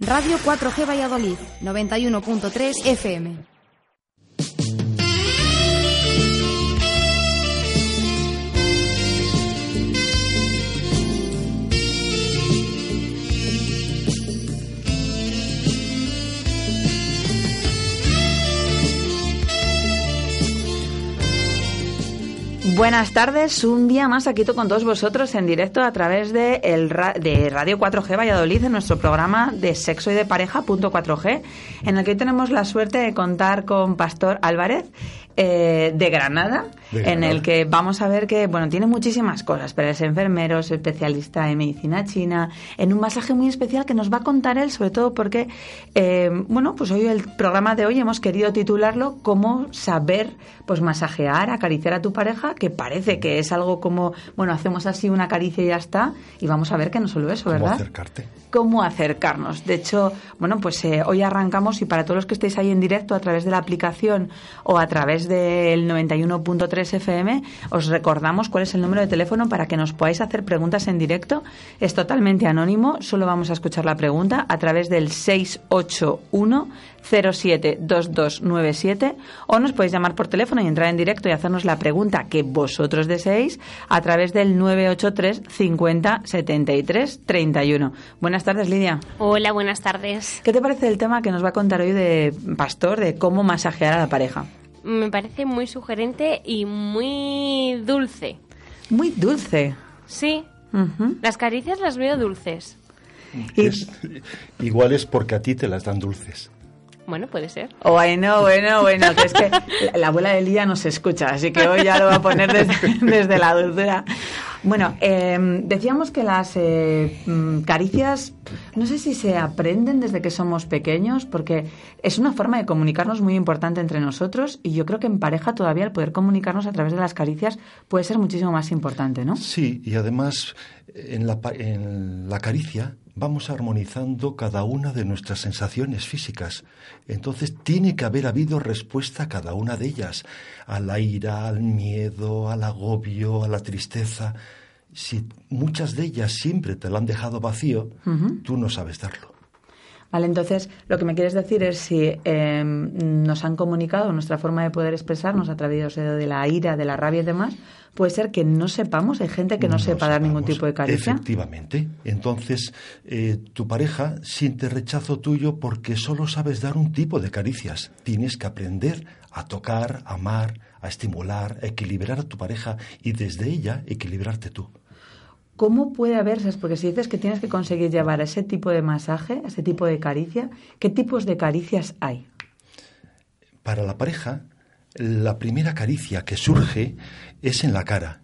Radio 4G Valladolid, 91.3 FM. Buenas tardes, un día más aquí con todos vosotros en directo a través de, el de Radio 4G Valladolid en nuestro programa de sexo y de pareja punto 4G, en el que hoy tenemos la suerte de contar con Pastor Álvarez eh, de Granada, En el que vamos a ver que, bueno, tiene muchísimas cosas, pero es enfermero, es especialista en medicina china, en un masaje muy especial que nos va a contar él, sobre todo porque, eh, bueno, pues hoy el programa de hoy hemos querido titularlo Cómo saber, pues masajear, acariciar a tu pareja, que parece que es algo como, bueno, hacemos así una caricia y ya está, y vamos a ver que no solo eso, ¿Cómo ¿verdad? acercarte? cómo acercarnos. De hecho, bueno, pues eh, hoy arrancamos y para todos los que estéis ahí en directo a través de la aplicación o a través del 91.3 FM, os recordamos cuál es el número de teléfono para que nos podáis hacer preguntas en directo. Es totalmente anónimo, solo vamos a escuchar la pregunta a través del 681 072297 o nos podéis llamar por teléfono y entrar en directo y hacernos la pregunta que vosotros deseéis a través del 983 50 73 31. Buenas tardes, Lidia. Hola, buenas tardes. ¿Qué te parece el tema que nos va a contar hoy de Pastor de cómo masajear a la pareja? Me parece muy sugerente y muy dulce. Muy dulce. Sí, las caricias las veo dulces. Y- Es- igual es porque a ti te las dan dulces. Bueno, puede ser. Oh, bueno, bueno, bueno, que es que la, la abuela de Lidia no se escucha, así que hoy ya lo va a poner desde, desde la dulzura. Bueno, eh, decíamos que las eh, mm, caricias, no sé si se aprenden desde que somos pequeños, porque es una forma de comunicarnos muy importante entre nosotros y yo creo que en pareja todavía el poder comunicarnos a través de las caricias puede ser muchísimo más importante, ¿no? Sí, y además en la, en la caricia vamos armonizando cada una de nuestras sensaciones físicas. Entonces tiene que haber habido respuesta a cada una de ellas, a la ira, al miedo, al agobio, a la tristeza. Si muchas de ellas siempre te lo han dejado vacío, tú no sabes darlo. Vale, entonces lo que me quieres decir es si eh, nos han comunicado nuestra forma de poder expresarnos a través de la ira, de la rabia y demás, puede ser que no sepamos, hay gente que no, sepa dar ningún tipo de caricia. Efectivamente. Entonces, eh, tu pareja siente rechazo tuyo porque solo sabes dar un tipo de caricias. Tienes que aprender a tocar, a amar, a estimular, a equilibrar a tu pareja y desde ella equilibrarte tú. ¿Cómo puede haber, porque si dices que tienes que conseguir llevar a ese tipo de masaje, a ese tipo de caricia, ¿qué tipos de caricias hay? Para la pareja, la primera caricia que surge es en la cara,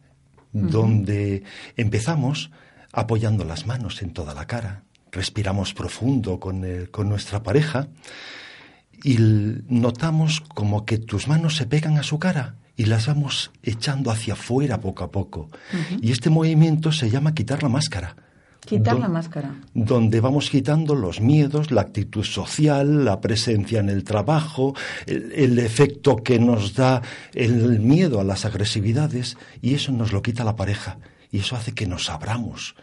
donde empezamos apoyando las manos en toda la cara, respiramos profundo con, el- con nuestra pareja y notamos como que tus manos se pegan a su cara y las vamos echando hacia afuera poco a poco. Y este movimiento se llama quitar la máscara. Quitar la máscara. donde vamos quitando los miedos, la actitud social, la presencia en el trabajo, el, el efecto que nos da el miedo a las agresividades, y eso nos lo quita la pareja, y eso hace que nos abramos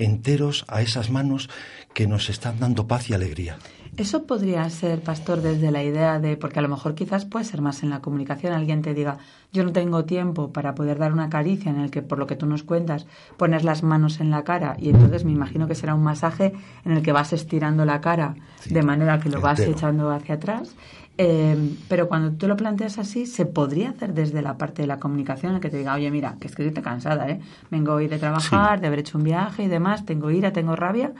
enteros a esas manos que nos están dando paz y alegría. Eso podría ser, pastor, desde la idea de, porque a lo mejor quizás puede ser más en la comunicación, alguien te diga, yo no tengo tiempo para poder dar una caricia en el que, por lo que tú nos cuentas, pones las manos en la cara y entonces me imagino que será un masaje en el que vas estirando la cara Sí, de manera que lo vas entero. echando hacia atrás. Eh, pero cuando tú lo planteas así, se podría hacer desde la parte de la comunicación, en el que te diga, oye, mira, que es que estoy cansada, ¿eh? Vengo hoy de trabajar, Sí. de haber hecho un viaje y demás, tengo ira, tengo rabia.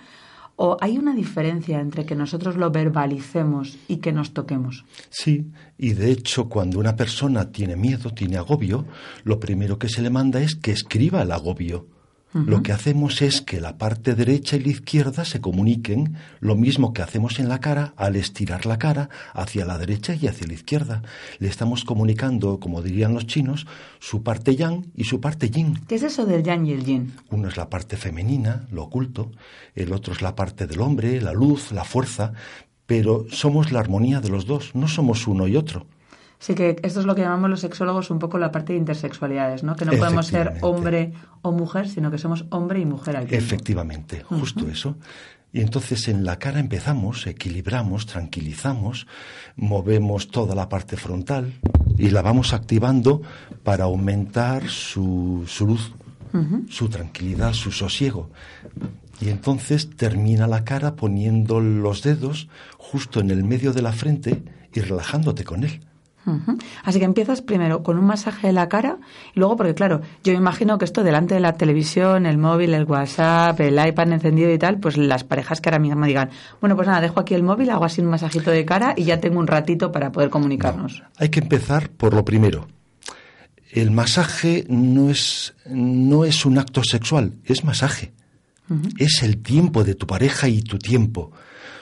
¿O hay una diferencia entre que nosotros lo verbalicemos y que nos toquemos? Sí, y de hecho cuando una persona tiene miedo, tiene agobio, lo primero que se le manda es que escriba el agobio. Lo que hacemos es que la parte derecha y la izquierda se comuniquen, lo mismo que hacemos en la cara al estirar la cara hacia la derecha y hacia la izquierda. Le estamos comunicando, como dirían los chinos, su parte yang y su parte yin. ¿Qué es eso del yang y el yin? Uno es la parte femenina, lo oculto, el otro es la parte del hombre, la luz, la fuerza, pero somos la armonía de los dos, no somos uno y otro. Sí, que esto es lo que llamamos los sexólogos un poco la parte de intersexualidades, ¿no? Que no podemos ser hombre o mujer, sino que somos hombre y mujer al tiempo. Efectivamente, justo eso. Y entonces en la cara empezamos, equilibramos, tranquilizamos, movemos toda la parte frontal y la vamos activando para aumentar su, su luz, su tranquilidad, su sosiego. Y entonces termina la cara poniendo los dedos justo en el medio de la frente y relajándote con él. Así que empiezas primero con un masaje de la cara y luego, porque claro, yo me imagino que esto delante de la televisión, el móvil, el WhatsApp, el iPad encendido y tal, pues las parejas que ahora mismo digan, bueno, pues nada, dejo aquí el móvil, hago así un masajito de cara y ya tengo un ratito para poder comunicarnos. Hay que empezar por lo primero. El masaje no es, no es un acto sexual, es masaje. Es el tiempo de tu pareja y tu tiempo.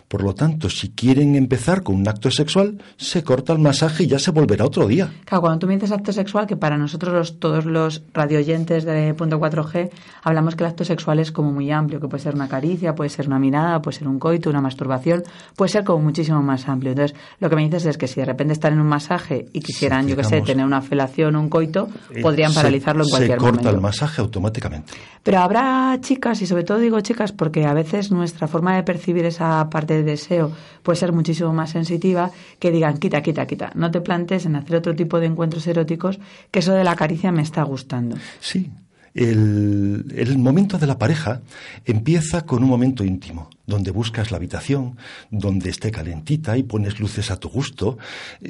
Por lo tanto, si quieren empezar con un acto sexual, se corta el masaje y ya se volverá otro día. Claro, cuando tú me dices acto sexual, que para nosotros los- todos los radioyentes de punto 4G, hablamos que el acto sexual es como muy amplio, que puede ser una caricia, puede ser una mirada, puede ser un coito, una masturbación, puede ser como muchísimo más amplio. Entonces, lo que me dices es que si de repente están en un masaje y quisieran, yo qué sé, tener una felación o un coito, Eh, podrían se- paralizarlo en cualquier Se corta momento. el masaje automáticamente. Pero habrá chicas, y sobre todo digo chicas, porque a veces nuestra forma de percibir esa parte de deseo puede ser muchísimo más sensitiva, que digan, quita, quita, quita, no te plantes en hacer otro tipo de encuentros eróticos, que eso de la caricia me está gustando. Sí, el, el momento de la pareja empieza con un momento íntimo, donde buscas la habitación, donde esté calentita y pones luces a tu gusto.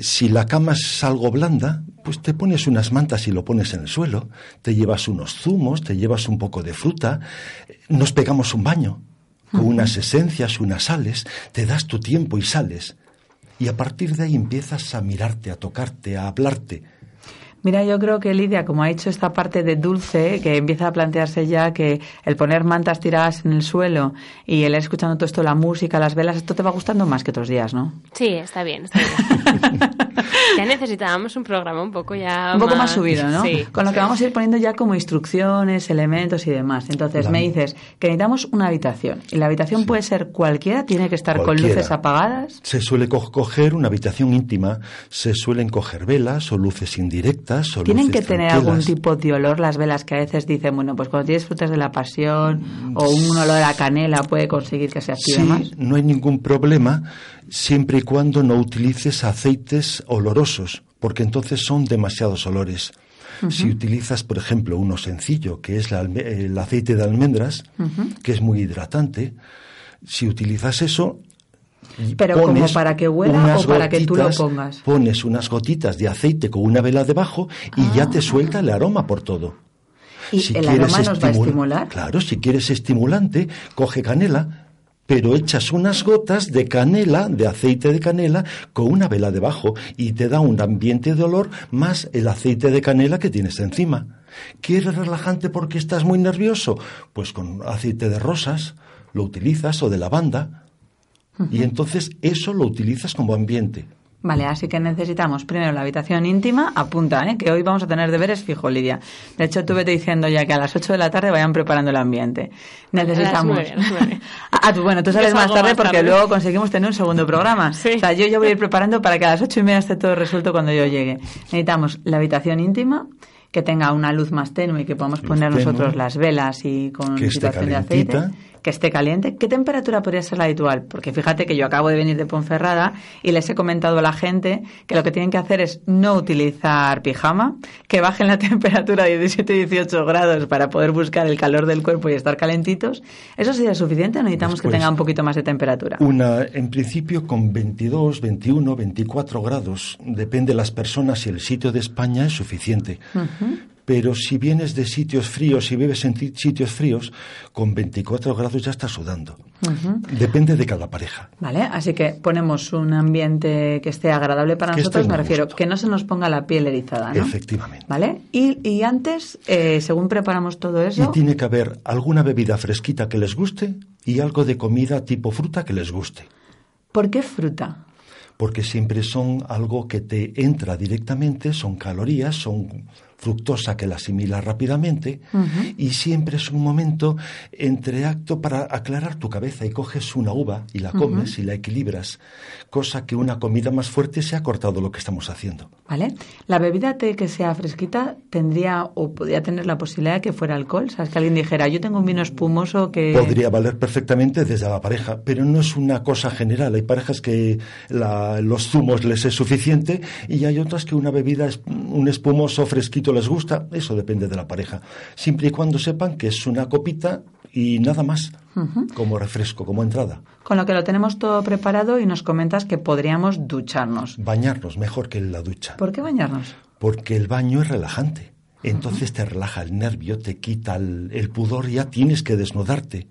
Si la cama es algo blanda, pues te pones unas mantas y lo pones en el suelo, te llevas unos zumos, te llevas un poco de fruta, nos pegamos un baño con unas esencias, unas sales, te das tu tiempo y sales. Y a partir de ahí empiezas a mirarte, a tocarte, a hablarte. Mira, yo creo que Lidia, como ha hecho esta parte de dulce, que empieza a plantearse ya que el poner mantas tiradas en el suelo y el ir escuchando todo esto, la música, las velas, esto te va gustando más que otros días, ¿no? Sí, está bien, está bien. ya necesitábamos un programa un poco ya un poco más subido, ¿no? Sí. Con lo que vamos a ir poniendo ya como instrucciones, elementos y demás. Entonces me dices que necesitamos una habitación. Y la habitación puede ser cualquiera, tiene que estar con luces apagadas. Se suele co- coger una habitación íntima, se suelen coger velas o luces indirectas o Tienen que tener algún tipo de olor las velas que a veces dicen, bueno, pues cuando tienes frutas de la pasión o un olor a canela puede conseguir que se active Sí, más. no hay ningún problema siempre y cuando no utilices aceites olorosos, porque entonces son demasiados olores. Si utilizas, por ejemplo, uno sencillo, que es la el aceite de almendras, que es muy hidratante, si utilizas eso, Pero como para que huela o para que tú lo pongas. Pones unas gotitas de aceite con una vela debajo y ya te suelta el aroma por todo. Ah. ¿Y el aroma nos va a estimul- estimular? Claro, si quieres estimulante, coge canela, pero echas unas gotas de canela, de aceite de canela, con una vela debajo y te da un ambiente de olor más el aceite de canela que tienes encima. ¿Quieres relajante porque estás muy nervioso? Pues con aceite de rosas lo utilizas o de lavanda y entonces eso lo utilizas como ambiente. Vale, así que necesitamos primero la habitación íntima, apunta, ¿eh? que hoy vamos a tener deberes fijo, Lidia. De hecho, tú vete diciendo ya que a las 8 de la tarde vayan preparando el ambiente. Necesitamos. a las. Ah, tú, bueno, tú sales más tarde más porque luego conseguimos tener un segundo programa. Sí. O sea, yo ya voy a ir preparando para que a las ocho y media esté todo resuelto cuando yo llegue. Necesitamos la habitación íntima, que tenga una luz más tenue y que podamos Luz poner tenue. nosotros las velas y con Que esté situación de aceite. Que esté caliente. ¿Qué temperatura podría ser la habitual? Porque fíjate que yo acabo de venir de Ponferrada y les he comentado a la gente que lo que tienen que hacer es no utilizar pijama, que bajen la temperatura de 17-18 grados para poder buscar el calor del cuerpo y estar calentitos. ¿Eso sería suficiente o necesitamos que tenga un poquito más de temperatura? Una, en principio, con 22, 21, 24 grados, depende de las personas y el sitio de España, es suficiente. Pero si vienes de sitios fríos y vives en ti- sitios fríos, con 24 grados ya estás sudando. Depende de cada pareja. Vale, así que ponemos un ambiente que esté agradable para Que nosotros, me refiero, gusto. que no se nos ponga la piel erizada, ¿no? Efectivamente. ¿Vale? Y, y antes, eh, según preparamos todo Y eso, tiene que haber alguna bebida fresquita que les guste y algo de comida tipo fruta que les guste. ¿por qué fruta? Porque siempre son algo que te entra directamente, son calorías, son fructosa que la asimila rápidamente y siempre es un momento entre acto para aclarar tu cabeza y coges una uva y la comes y la equilibras, cosa que una comida más fuerte se ha cortado lo que estamos haciendo. ¿Vale? La bebida té que sea fresquita tendría o podría tener la posibilidad de que fuera alcohol. ¿Sabes? Que alguien dijera, yo tengo un vino espumoso que... Podría valer perfectamente desde la pareja, pero no es una cosa general. Hay parejas que la- los zumos les es suficiente y hay otras que una bebida, es- un espumoso fresquito les gusta. Eso depende de la pareja. Siempre y cuando sepan que es una copita y nada más, como refresco, como entrada. Con lo que lo tenemos todo preparado y nos comentas que podríamos ducharnos. Bañarnos mejor que en la ducha, ¿Por qué bañarnos? porque el baño es relajante. Entonces te relaja el nervio, te quita el, el pudor, ya tienes que desnudarte.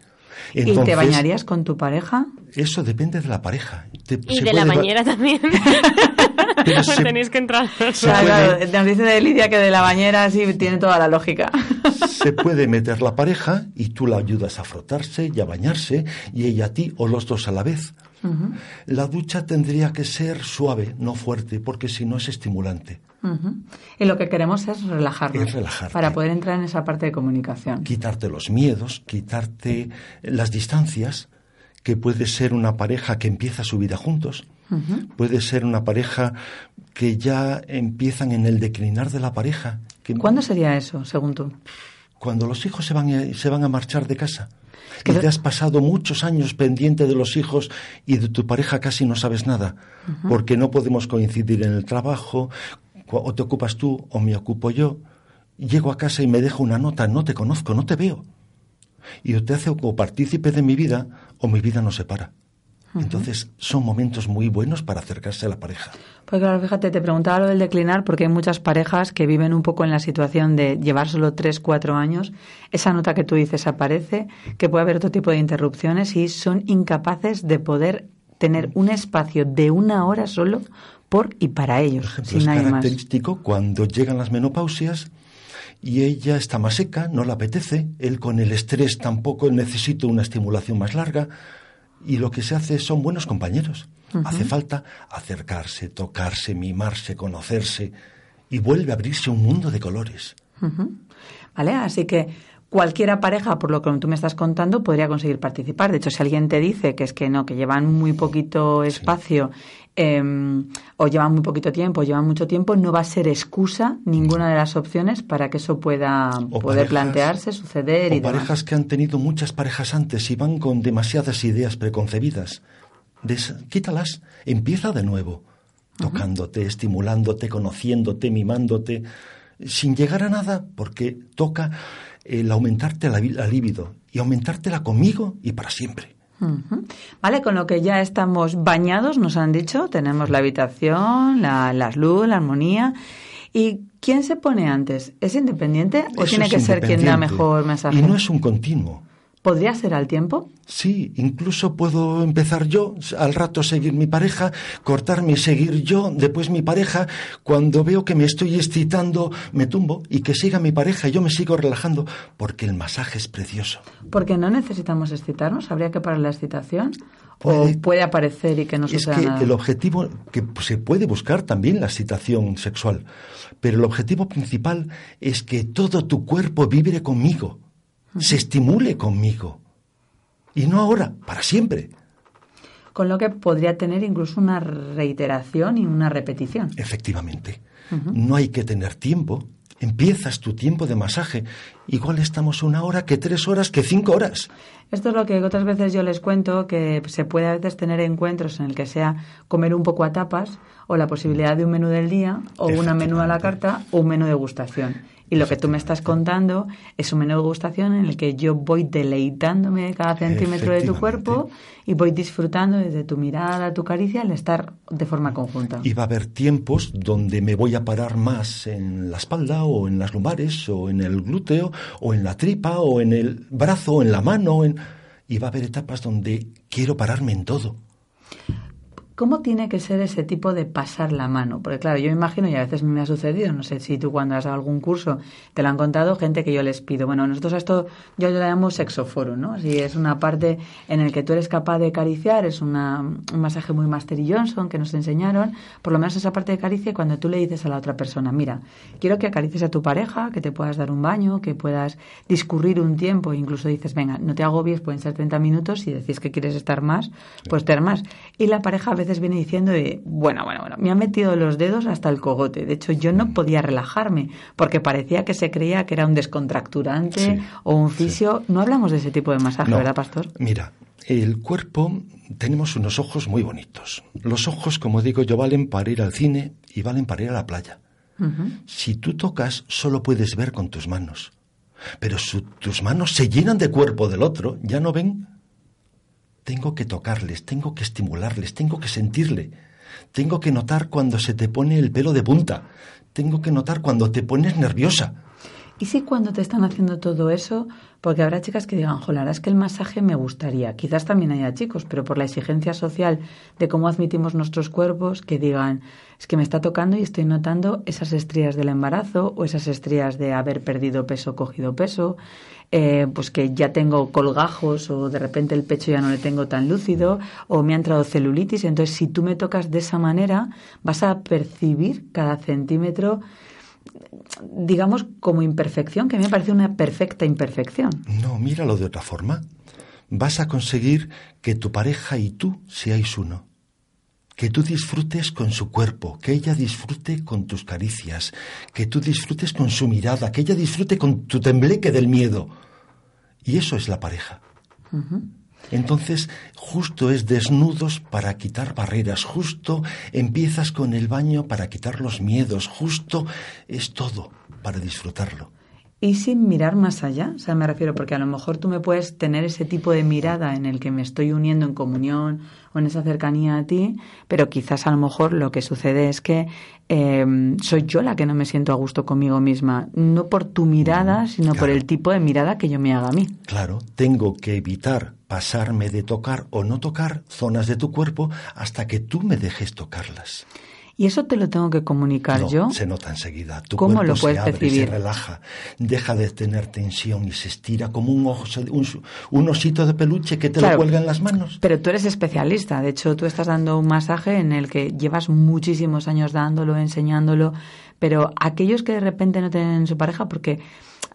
¿Y te bañarías con tu pareja? Eso depende de la pareja. Te- Y se de la bañera también. Pero se- Tenéis que entrar. Se Claro, puede- claro, nos dice de Lidia que de la bañera sí tiene toda la lógica. Se puede meter la pareja y tú la ayudas a frotarse y a bañarse y ella a ti o los dos a la vez. La ducha tendría que ser suave, no fuerte, porque si no es estimulante. Y lo que queremos es relajarnos. Es relajarte. Para poder entrar en esa parte de comunicación. Quitarte los miedos, quitarte las distancias, que puede ser una pareja que empieza su vida juntos, puede ser una pareja que ya empiezan en el declinar de la pareja. Que ¿Cuándo sería eso, según tú? cuando los hijos se van a, se van a marchar de casa Que y te has pasado muchos años pendiente de los hijos y de tu pareja casi no sabes nada, porque no podemos coincidir en el trabajo, o te ocupas tú o me ocupo yo. Llego a casa y me dejo una nota, no te conozco, no te veo. Y o te hace como partícipe de mi vida o mi vida Entonces son momentos muy buenos para acercarse a la pareja. Pues claro, fíjate, te preguntaba lo del declinar porque hay muchas parejas que viven un poco en la situación de llevar solo 3, 4 años. Esa nota que tú dices aparece, que puede haber otro tipo de interrupciones y son incapaces de poder tener un espacio de una hora solo por y para ellos, Por ejemplo, sin es más. característico cuando llegan las menopausias y ella está más seca, no le apetece, él con el estrés tampoco necesita una estimulación más larga y lo que se hace son buenos compañeros. Hace falta acercarse, tocarse, mimarse, conocerse y vuelve a abrirse un mundo de colores. ¿Vale? Así que cualquiera pareja, por lo que tú me estás contando, podría conseguir participar. De hecho, si alguien te dice que es que no, que llevan muy poquito espacio eh, o llevan muy poquito tiempo, o llevan mucho tiempo, no va a ser excusa ninguna de las opciones para que eso pueda O poder parejas- plantearse, suceder y o demás. parejas que han tenido muchas parejas antes y van con demasiadas ideas preconcebidas. Des- quítalas, empieza de nuevo, tocándote, estimulándote, conociéndote, mimándote, sin llegar a nada, porque toca el aumentarte la, la libido y aumentártela conmigo y para siempre. Vale, con lo que ya estamos bañados, nos han dicho, tenemos la habitación, la, las luz, la armonía. ¿Y quién se pone antes? ¿Es independiente o Eso tiene que ser quien da mejor mensaje? Y no es un continuo. ¿Podría ser al tiempo? Sí, incluso puedo empezar yo, al rato seguir mi pareja, cortarme y seguir yo, después mi pareja. Cuando veo que me estoy excitando, me tumbo y que siga mi pareja y yo me sigo relajando, porque el masaje es precioso. Porque no necesitamos excitarnos, habría que parar la excitación. Puede- o puede aparecer y que no es suceda que nada. el objetivo, que se puede buscar también la excitación sexual, pero el objetivo principal es que todo tu cuerpo vibre conmigo, se estimule conmigo. Y no ahora, para siempre. Con lo que podría tener incluso una reiteración y una repetición. Efectivamente. No hay que tener tiempo. Empiezas tu tiempo de masaje. Igual estamos una hora, que tres horas, que cinco horas. Esto es lo que otras veces yo les cuento, que se puede a veces tener encuentros en el que sea comer un poco a tapas o la posibilidad de un menú del día o una menú a la carta o un menú de gustación. Y lo que tú me estás contando es un menú de gustación en el que yo voy deleitándome cada centímetro de tu cuerpo y voy disfrutando desde tu mirada, tu caricia, el estar de forma conjunta. Y va a haber tiempos donde me voy a parar más en la espalda o en las lumbares o en el glúteo o en la tripa o en el brazo o en la mano. En... Y va a haber etapas donde quiero pararme en todo. ¿Cómo tiene que ser ese tipo de pasar la mano? Porque claro, yo me imagino, y a veces me ha sucedido, no sé si tú cuando has dado algún curso te lo han contado, gente que yo les pido. Bueno, nosotros a esto yo le llamo sexoforo, ¿no? Así es una parte en el que tú eres capaz de acariciar, es una, un masaje muy Master y Johnson que nos enseñaron, por lo menos esa parte de caricia cuando tú le dices a la otra persona, mira, quiero que acaricies a tu pareja, que te puedas dar un baño, que puedas discurrir un tiempo, incluso dices, venga, no te agobies, pueden ser 30 minutos, y decís que quieres estar más, pues estar más. Y la pareja a veces viene diciendo de, bueno, bueno, bueno, me ha metido los dedos hasta el cogote. De hecho, yo no podía relajarme porque parecía que se creía que era un descontracturante o un fisio. No hablamos de ese tipo de masaje, ¿verdad, pastor? Mira, el cuerpo tenemos unos ojos muy bonitos. Los ojos, como digo yo, valen para ir al cine y valen para ir a la playa. Si tú tocas, solo puedes ver con tus manos. Pero si tus manos se llenan de cuerpo del otro, ya no ven tengo que tocarles, tengo que estimularles, tengo que sentirle. Tengo que notar cuando se te pone el pelo de punta. Tengo que notar cuando te pones nerviosa. ¿Y si cuando te están haciendo todo eso, porque habrá chicas que digan, joder, es que el masaje me gustaría, quizás también haya chicos, pero por la exigencia social de cómo admitimos nuestros cuerpos, que digan, es que me está tocando y estoy notando esas estrías del embarazo o esas estrías de haber perdido peso, cogido peso, eh, pues que ya tengo colgajos o de repente el pecho ya no le tengo tan lúcido o me ha entrado celulitis. Entonces, si tú me tocas de esa manera, vas a percibir cada centímetro digamos, como imperfección, que a mí me parece una perfecta imperfección. No, míralo de otra forma. Vas a conseguir que tu pareja y tú seáis uno. Que tú disfrutes con su cuerpo, que ella disfrute con tus caricias, que tú disfrutes con su mirada, que ella disfrute con tu tembleque del miedo. Y eso es la pareja. Entonces, justo es desnudos para quitar barreras, justo empiezas con el baño para quitar los miedos, justo es todo para disfrutarlo y sin mirar más allá. O sea, me refiero porque a lo mejor tú me puedes tener ese tipo de mirada en el que me estoy uniendo en comunión o en esa cercanía a ti, pero quizás a lo mejor lo que sucede es que em, soy yo la que no me siento a gusto conmigo misma, no por tu mirada, sino por el tipo de mirada que yo me haga a mí. Claro, tengo que evitar pasarme de tocar o no tocar zonas de tu cuerpo hasta que tú me dejes tocarlas. ¿Y eso te lo tengo que comunicar no, yo? Se nota enseguida. Tu ¿Cómo cuerpo lo puedes se abre, percibir? se relaja, deja de tener tensión y se estira como un, ojo, un, un osito de peluche que te Claro. lo cuelga en las manos. Pero tú eres especialista. De hecho, tú estás dando un masaje en el que llevas muchísimos años dándolo, enseñándolo. Pero aquellos que de repente no tienen su pareja, porque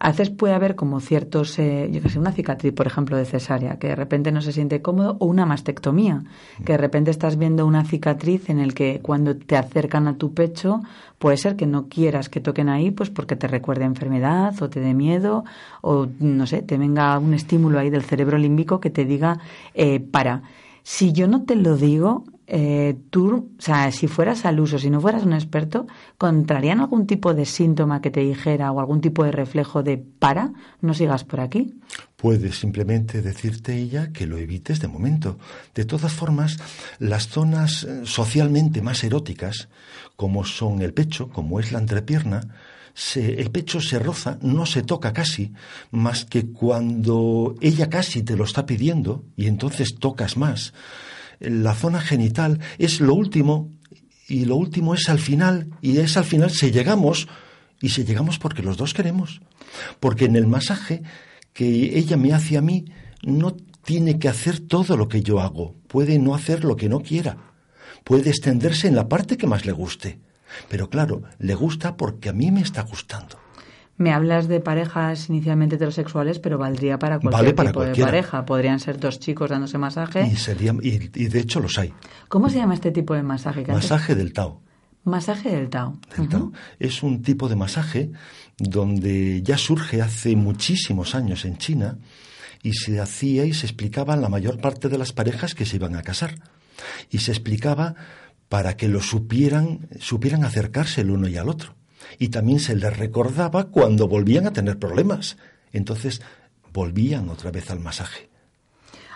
a veces puede haber como ciertos, eh, yo qué sé, una cicatriz, por ejemplo, de cesárea, que de repente no se siente cómodo, o una mastectomía, que de repente estás viendo una cicatriz en el que cuando te acercan a tu pecho, puede ser que no quieras que toquen ahí, pues porque te recuerde enfermedad, o te dé miedo, o no sé, te venga un estímulo ahí del cerebro límbico que te diga, eh, para. Si yo no te lo digo, eh, tú, o sea, si fueras al uso, si no fueras un experto, ¿contrarían algún tipo de síntoma que te dijera o algún tipo de reflejo de para, no sigas por aquí? Puede simplemente decirte ella que lo evites de momento. De todas formas, las zonas eh, socialmente más eróticas, como son el pecho, como es la entrepierna, el pecho se roza, no se toca casi, más que cuando ella casi te lo está pidiendo y entonces tocas más. La zona genital es lo último y lo último es al final y es al final si llegamos y si llegamos porque los dos queremos. Porque en el masaje que ella me hace a mí no tiene que hacer todo lo que yo hago, puede no hacer lo que no quiera, puede extenderse en la parte que más le guste. Pero claro, le gusta porque a mí me está gustando. Me hablas de parejas inicialmente heterosexuales, pero valdría para cualquier Vale para tipo cualquiera. de pareja. Podrían ser dos chicos dándose masaje. Y, sería, y, y de hecho los hay. ¿Cómo se llama este tipo de masaje? Masaje del Tao. Masaje del Tao. del Tao. Es un tipo de masaje donde ya surge hace muchísimos años en China y se hacía y se explicaba a la mayor parte de las parejas que se iban a casar. Y se explicaba para que lo supieran, supieran acercarse el uno y al otro. Y también se les recordaba cuando volvían a tener problemas. Entonces volvían otra vez al masaje.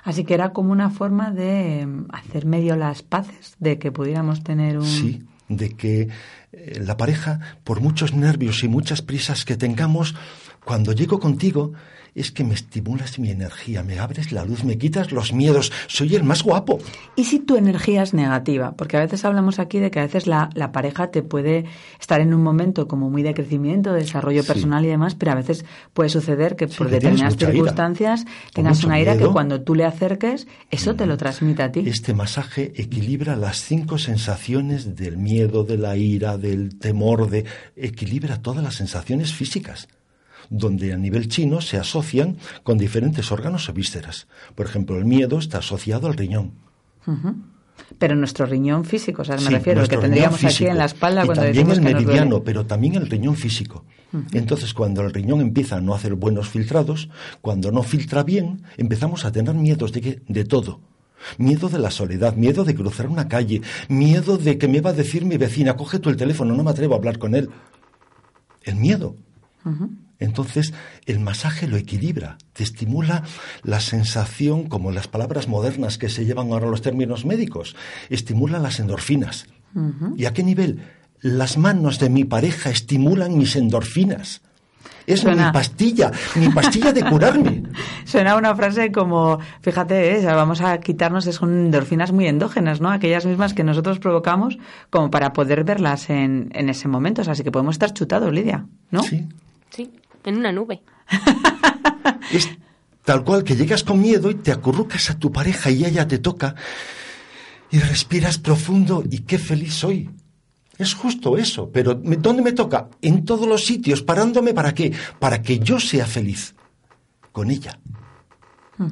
Así que era como una forma de eh, hacer medio las paces, de que pudiéramos tener un... Sí, de que eh, la pareja, por muchos nervios y muchas prisas que tengamos, cuando llego contigo, es que me estimulas mi energía, me abres la luz, me quitas los miedos, soy el más guapo. ¿Y si tu energía es negativa? Porque a veces hablamos aquí de que a veces la, la pareja te puede estar en un momento como muy de crecimiento, de desarrollo Sí. personal y demás, pero a veces puede suceder que por que determinadas ira, circunstancias tengas una ira que miedo. Mm. cuando tú le acerques, eso te lo transmite a ti. Este masaje equilibra las cinco sensaciones del miedo, de la ira, del temor, de equilibra todas las sensaciones físicas, donde a nivel chino se asocian con diferentes órganos o vísceras. Por ejemplo, el miedo está asociado al riñón. Pero nuestro riñón físico, o sea, me Sí, refiero, el que tendríamos aquí en la espalda y cuando también el nos duele. meridiano, pero también el riñón físico. Entonces, cuando el riñón empieza a no hacer buenos filtrados, cuando no filtra bien, empezamos a tener miedos de, que- de todo. Miedo de la soledad, miedo de cruzar una calle, miedo de que me va a decir mi vecina, coge tú el teléfono, no me atrevo a hablar con él. El miedo. Entonces, el masaje lo equilibra, te estimula la sensación, como las palabras modernas que se llevan ahora los términos médicos, estimula las endorfinas. ¿Y a qué nivel? Las manos de mi pareja estimulan mis endorfinas. Es Suena- mi pastilla, mi pastilla de curarme. Suena una frase como, fíjate, ¿eh? O sea, vamos a quitarnos, son endorfinas muy endógenas, ¿no? Aquellas mismas que nosotros provocamos como para poder verlas en, en ese momento. O sea, así que podemos estar chutados, Lidia, ¿no? Sí. Sí, en una nube. Es tal cual que llegas con miedo y te acurrucas a tu pareja y ella te toca y respiras profundo y qué feliz soy. Es justo eso, pero me- ¿dónde me toca? En todos los sitios, parándome para qué? Para que yo sea feliz con ella.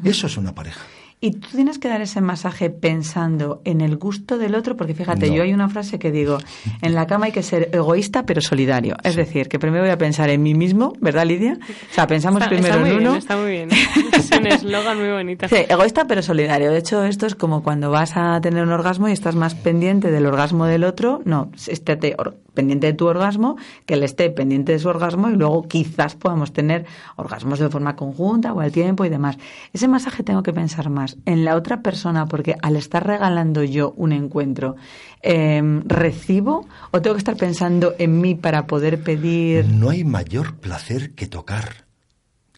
Eso es una pareja. Y tú tienes que dar ese masaje pensando en el gusto del otro, porque fíjate, No. yo hay una frase que digo, en la cama hay que ser egoísta pero solidario. Es decir, que primero voy a pensar en mí mismo, ¿verdad, Lidia? O sea, pensamos Está, primero está muy en bien, uno. está muy bien. Es un eslogan muy bonito. Sí, egoísta pero solidario. De hecho, esto es como cuando vas a tener un orgasmo y estás más pendiente del orgasmo del otro. No, estate pendiente de tu orgasmo, que él esté pendiente de su orgasmo y luego quizás podamos tener orgasmos de forma conjunta o al tiempo y demás. Ese masaje tengo que pensar más en la otra persona porque al estar regalando yo un encuentro, eh, ¿recibo o tengo que estar pensando en mí para poder pedir? No hay mayor placer que tocar.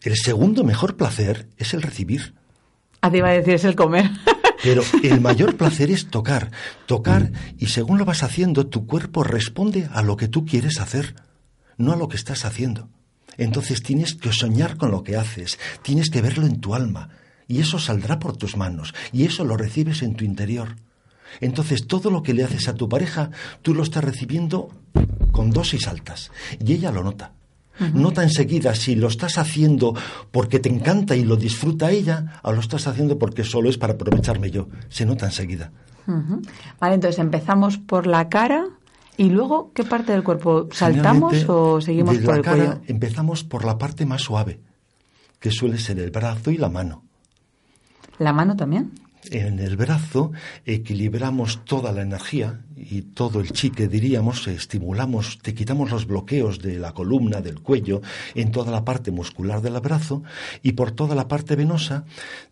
El segundo mejor placer es el recibir. Ah, te iba a decir, es el comer. Pero el mayor placer es tocar, tocar y según lo vas haciendo tu cuerpo responde a lo que tú quieres hacer, no a lo que estás haciendo. Entonces tienes que soñar con lo que haces, tienes que verlo en tu alma y eso saldrá por tus manos y eso lo recibes en tu interior. Entonces todo lo que le haces a tu pareja tú lo estás recibiendo con dosis altas y ella lo nota. Nota enseguida si lo estás haciendo porque te encanta y lo disfruta ella o lo estás haciendo porque solo es para aprovecharme yo. Se nota enseguida. Vale, entonces empezamos por la cara y luego, ¿qué parte del cuerpo? ¿Saltamos o seguimos por la el cara cuello? empezamos por la parte más suave, que suele ser el brazo y la mano. ¿La mano también? En el brazo equilibramos toda la energía y todo el chi que diríamos, estimulamos, te quitamos los bloqueos de la columna, del cuello, en toda la parte muscular del brazo y por toda la parte venosa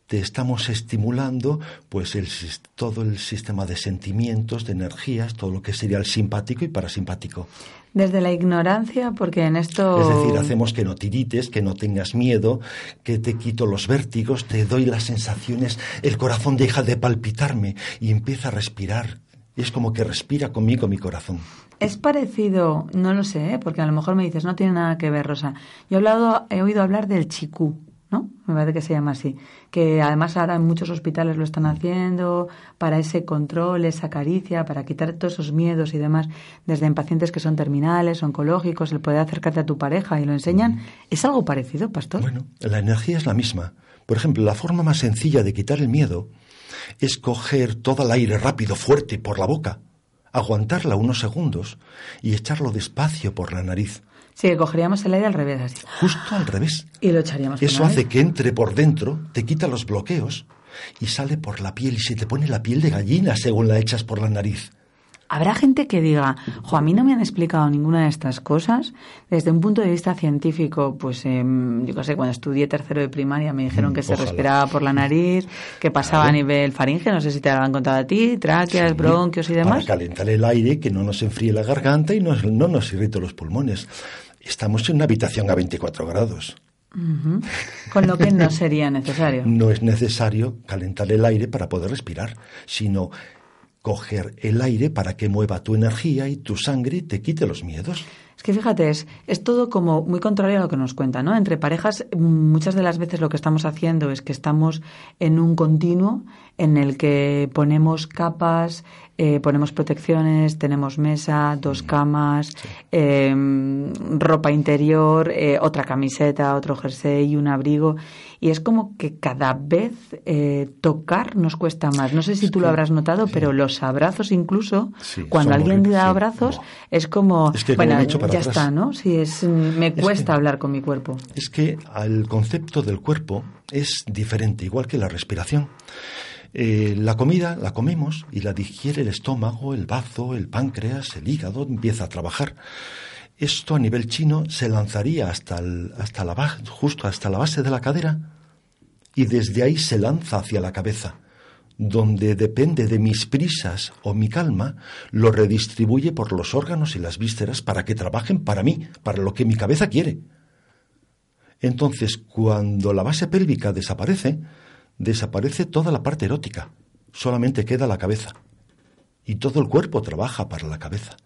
te estamos estimulando pues el, todo el sistema de sentimientos, de energías, todo lo que sería el simpático y parasimpático. Desde la ignorancia, porque en esto... Es decir, hacemos que no tirites, que no tengas miedo, que te quito los vértigos, te doy las sensaciones, el corazón deja de palpitarme y empieza a respirar. Y es como que respira conmigo mi corazón. Es parecido, no lo sé, ¿eh? porque a lo mejor me dices, no tiene nada que ver, Rosa. Yo he, hablado, he oído hablar del chikú, ¿no? Me parece que se llama así. Que además ahora en muchos hospitales lo están haciendo para ese control, esa caricia, para quitar todos esos miedos y demás, desde en pacientes que son terminales, oncológicos, el poder acercarte a tu pareja y lo enseñan. ¿Es algo parecido, pastor? Bueno, la energía es la misma. Por ejemplo, la forma más sencilla de quitar el miedo es coger todo el aire rápido, fuerte, por la boca, aguantarla unos segundos y echarlo despacio por la nariz. Sí, que cogeríamos el aire al revés, así. Justo al revés. Y lo echaríamos por Eso hace que entre por dentro, te quita los bloqueos y sale por la piel y se te pone la piel de gallina según la echas por la nariz. Habrá gente que diga, jo, a mí no me han explicado ninguna de estas cosas. Desde un punto de vista científico, pues em, yo qué sé, cuando estudié tercero de primaria me dijeron Mm, que se respiraba por la nariz, que pasaba Claro. a nivel faringe, no sé si te lo han contado a ti, tráqueas, Sí, bronquios y Para demás. calentar el aire, que no nos enfríe la garganta y nos- no nos irrite los pulmones. Estamos en una habitación a 24 grados. Con lo que no sería necesario. No es necesario calentar el aire para poder respirar, sino coger el aire para que mueva tu energía y tu sangre y te quite los miedos. Que fíjate, es, es todo como muy contrario a lo que nos cuentan, ¿no? Entre parejas, muchas de las veces lo que estamos haciendo es que estamos en un continuo en el que ponemos capas, eh, ponemos protecciones, tenemos mesa, dos camas, eh, ropa interior, eh, otra camiseta, otro jersey, un abrigo. Y es como que cada vez eh, tocar nos cuesta más. No sé si tú lo habrás notado, pero los abrazos incluso, Sí, cuando alguien horribles, da abrazos, No. es como, Es que bueno, ya está, ¿no? Sí, es, me que- cuesta hablar con mi cuerpo. Es que el concepto del cuerpo es diferente, igual que la respiración. Eh, la comida la comemos y la digiere el estómago, el bazo, el páncreas, el hígado, empieza a trabajar. Esto a nivel chino se lanzaría hasta, el- hasta la, justo hasta la base de la cadera y desde ahí se lanza hacia la cabeza, donde depende de mis prisas o mi calma, lo redistribuye por los órganos y las vísceras para que trabajen para mí, para lo que mi cabeza quiere. Entonces, cuando la base pélvica desaparece, desaparece toda la parte erótica, solamente queda la cabeza. Y todo el cuerpo trabaja para la cabeza.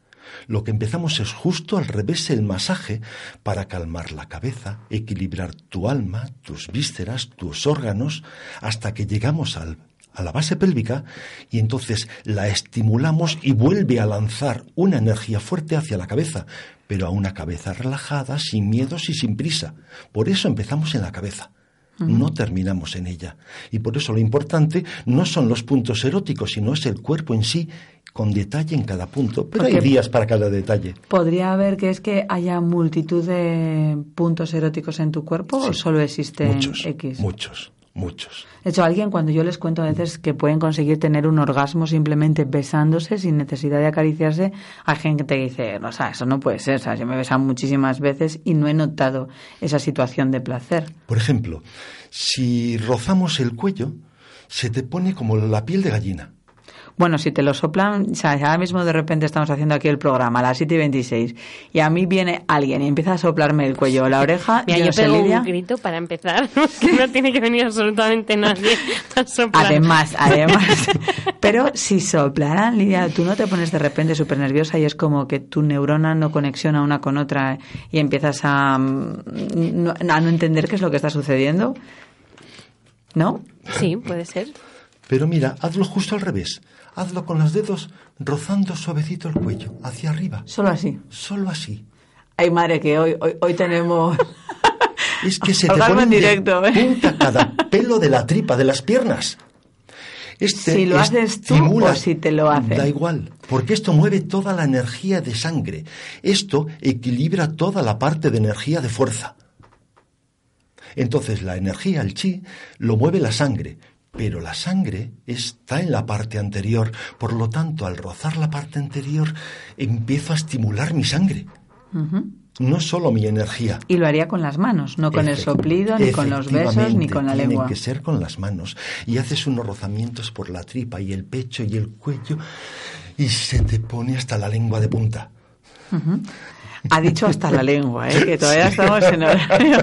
Lo que empezamos es justo al revés el masaje para calmar la cabeza, equilibrar tu alma, tus vísceras, tus órganos, hasta que llegamos al- a la base pélvica y entonces la estimulamos y vuelve a lanzar una energía fuerte hacia la cabeza, pero a una cabeza relajada, sin miedos y sin prisa. Por eso empezamos en la cabeza. No terminamos en ella. Y por eso lo importante no son los puntos eróticos, sino es el cuerpo en sí, con detalle en cada punto. Pero hay días para cada detalle. ¿Podría haber que es que haya multitud de puntos eróticos en tu cuerpo o solo existen Muchos, X? muchos, muchos. De hecho, alguien cuando yo les cuento a veces que pueden conseguir tener un orgasmo simplemente besándose sin necesidad de acariciarse, hay gente que dice, o sea, eso no puede ser, o sea, yo me he besado muchísimas veces y no he notado esa situación de placer. Por ejemplo, si rozamos el cuello, se te pone como la piel de gallina. Bueno, si te lo soplan, o sea, ahora mismo de repente estamos haciendo aquí el programa a las 7 y 26 y a mí viene alguien y empieza a soplarme el cuello o la oreja, Mira, yo yo no sé, pego Lidia. un grito para empezar. que no tiene que venir absolutamente nadie a soplar. Además, además. Pero si soplaran, Lidia, tú no te pones de repente súper nerviosa y es como que tu neurona no conexiona una con otra y empiezas a mm, no, a no entender qué es lo que está sucediendo. ¿No? Sí, puede ser. Pero mira, hazlo justo al revés. Hazlo con los dedos rozando suavecito el cuello, hacia arriba. Solo así. Solo así. Ay, madre, que hoy, hoy, hoy tenemos... Es que se te Orgasmo pone en directo, ¿eh? punta cada pelo de la tripa, de las piernas. Este Si lo haces tú estimula- o si te lo hacen. Da igual, porque esto mueve toda la energía de sangre. Esto equilibra toda la parte de energía de fuerza. Entonces la energía, el chi, lo mueve la sangre, pero la sangre está en la parte anterior. Por lo tanto, al rozar la parte anterior, empiezo a estimular mi sangre. No solo mi energía. Y lo haría con las manos, no con el soplido, ni con los besos, ni con la Tienen lengua. que ser con las manos. Y haces unos rozamientos por la tripa y el pecho y el cuello y se te pone hasta la lengua de punta. Ha dicho hasta la lengua, ¿eh? que todavía estamos en horario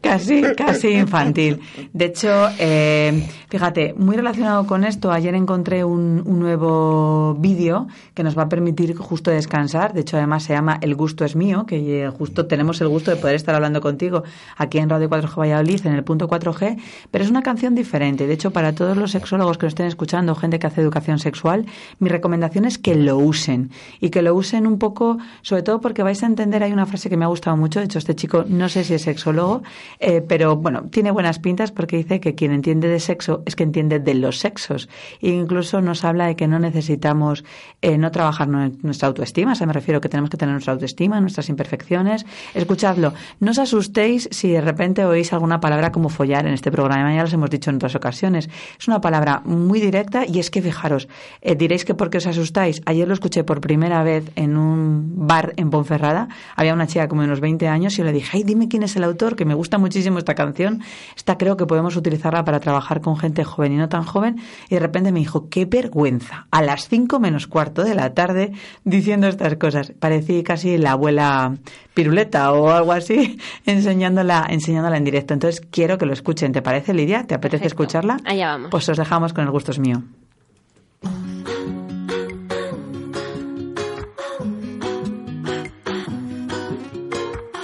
casi, casi infantil. De hecho, eh, fíjate, muy relacionado con esto, ayer encontré un, un nuevo vídeo que nos va a permitir justo descansar. De hecho, además se llama El gusto es mío, que eh, justo tenemos el gusto de poder estar hablando contigo aquí en Radio 4G Valladolid, en el punto 4G, pero es una canción diferente. De hecho, para todos los sexólogos que nos estén escuchando, gente que hace educación sexual, mi recomendación es que lo usen y que lo usen un poco, sobre sobre todo porque vais a entender, hay una frase que me ha gustado mucho, de hecho este chico no sé si es sexólogo, eh, pero bueno, tiene buenas pintas porque dice que quien entiende de sexo es que entiende de los sexos. E incluso nos habla de que no necesitamos eh, no trabajar nuestra autoestima, o sea, me refiero que tenemos que tener nuestra autoestima, nuestras imperfecciones. Escuchadlo, no os asustéis si de repente oís alguna palabra como follar en este programa, ya los hemos dicho en otras ocasiones. Es una palabra muy directa y es que fijaros, eh, diréis que porque os asustáis, ayer lo escuché por primera vez en un bar en Ponferrada, había una chica como de unos 20 años y yo le dije, ay, dime quién es el autor, que me gusta muchísimo esta canción, esta creo que podemos utilizarla para trabajar con gente joven y no tan joven, y de repente me dijo, qué vergüenza, a las 5 menos cuarto de la tarde diciendo estas cosas. Parecía casi la abuela piruleta o algo así, enseñándola, enseñándola en directo. Entonces quiero que lo escuchen. ¿Te parece, Lidia? ¿Te apetece escucharla? Allá vamos. Pues os dejamos con el gusto es mío.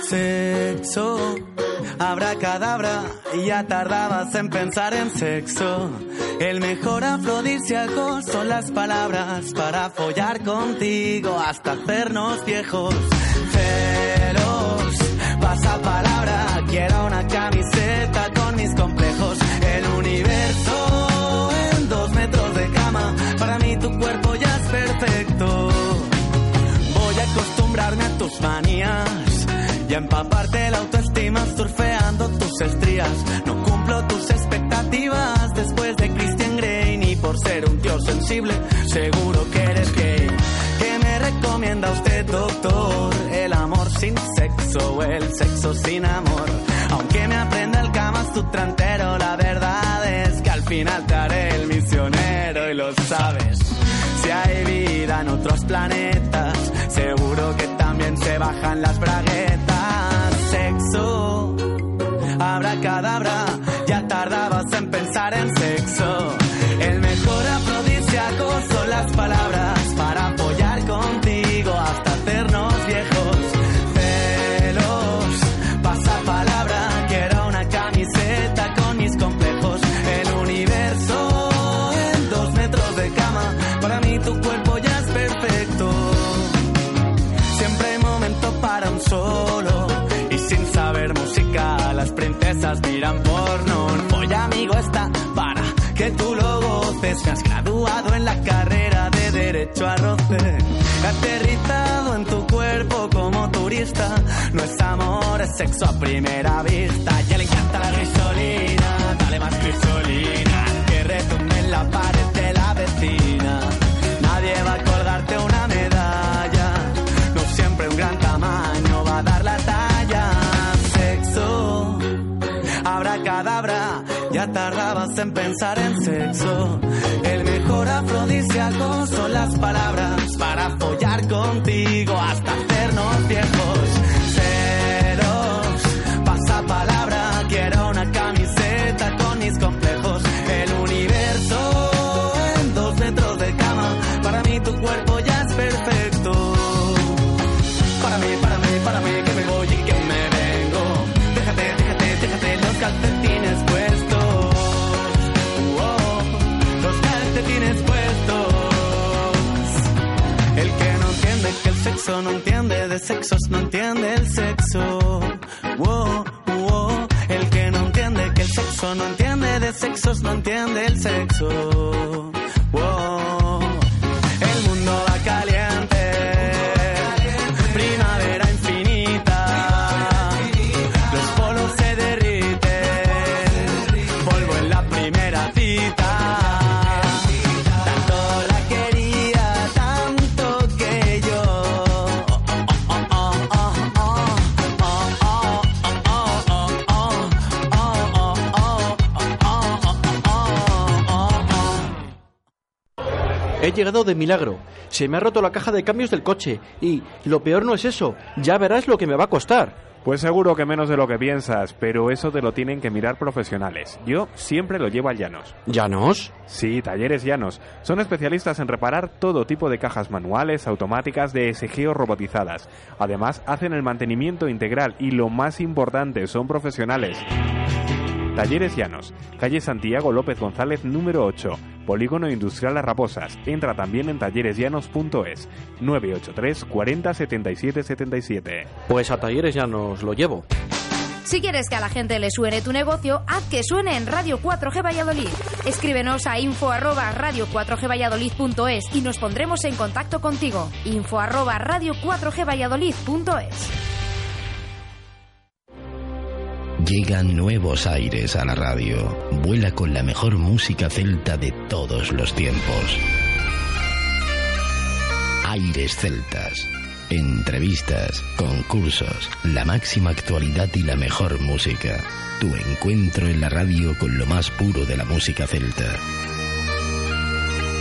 Sexo, cadabra y ya tardabas en pensar en sexo. El mejor afrodisíaco son las palabras para follar contigo hasta hacernos viejos. Celos, pasa palabra, quiero una camiseta con mis complejos. El universo en dos metros de cama, para mí tu cuerpo ya es perfecto. Voy a acostumbrarme a tus manías empaparte la autoestima surfeando tus estrías. No cumplo tus expectativas después de Christian Grey ni por ser un tío sensible. Seguro que eres gay. ¿Qué me recomienda usted, doctor? El amor sin sexo o el sexo sin amor. Aunque me aprenda el cama sutra entero, la verdad es que al final te haré el misionero y lo sabes. Si hay vida en otros planetas, seguro que se bajan las braguetas. Sexo, cadabra, ya tardabas en pensar en sexo. El mejor afrodisíaco son las palabras Me has graduado en la carrera de derecho a roce. Aterrizado en tu cuerpo como turista. No es amor, es sexo a primera vista. Ya le encanta la grisolina, dale más grisolina. Que retumbe en la pared de la vecina. Nadie va a colgarte una medalla. No siempre un gran tamaño va a dar la talla. Sexo, cadabra, ya tardabas en pensar en sexo. Son las palabras para follar contigo hasta sexo no entiende de sexos, no entiende el sexo. Oh, oh, el que no entiende que el sexo no entiende de sexos, no entiende el sexo. De milagro. Se me ha roto la caja de cambios del coche. Y lo peor no es eso. Ya verás lo que me va a costar. Pues seguro que menos de lo que piensas, pero eso te lo tienen que mirar profesionales. Yo siempre lo llevo al Llanos. ¿Llanos? Sí, Talleres Llanos. Son especialistas en reparar todo tipo de cajas manuales, automáticas, de SG o robotizadas. Además, hacen el mantenimiento integral y lo más importante, son profesionales. Talleres Llanos, calle Santiago López González número 8, Polígono Industrial Las Raposas. Entra también en talleresllanos.es 983 40 77 77. Pues a Talleres Llanos lo llevo. Si quieres que a la gente le suene tu negocio, haz que suene en Radio 4G Valladolid. Escríbenos a info arroba radio 4G Valladolid.es y nos pondremos en contacto contigo. Info arroba radio 4G Valladolid.es. Llegan nuevos aires a la radio. Vuela con la mejor música celta de todos los tiempos. Aires celtas. Entrevistas, concursos, la máxima actualidad y la mejor música. Tu encuentro en la radio con lo más puro de la música celta.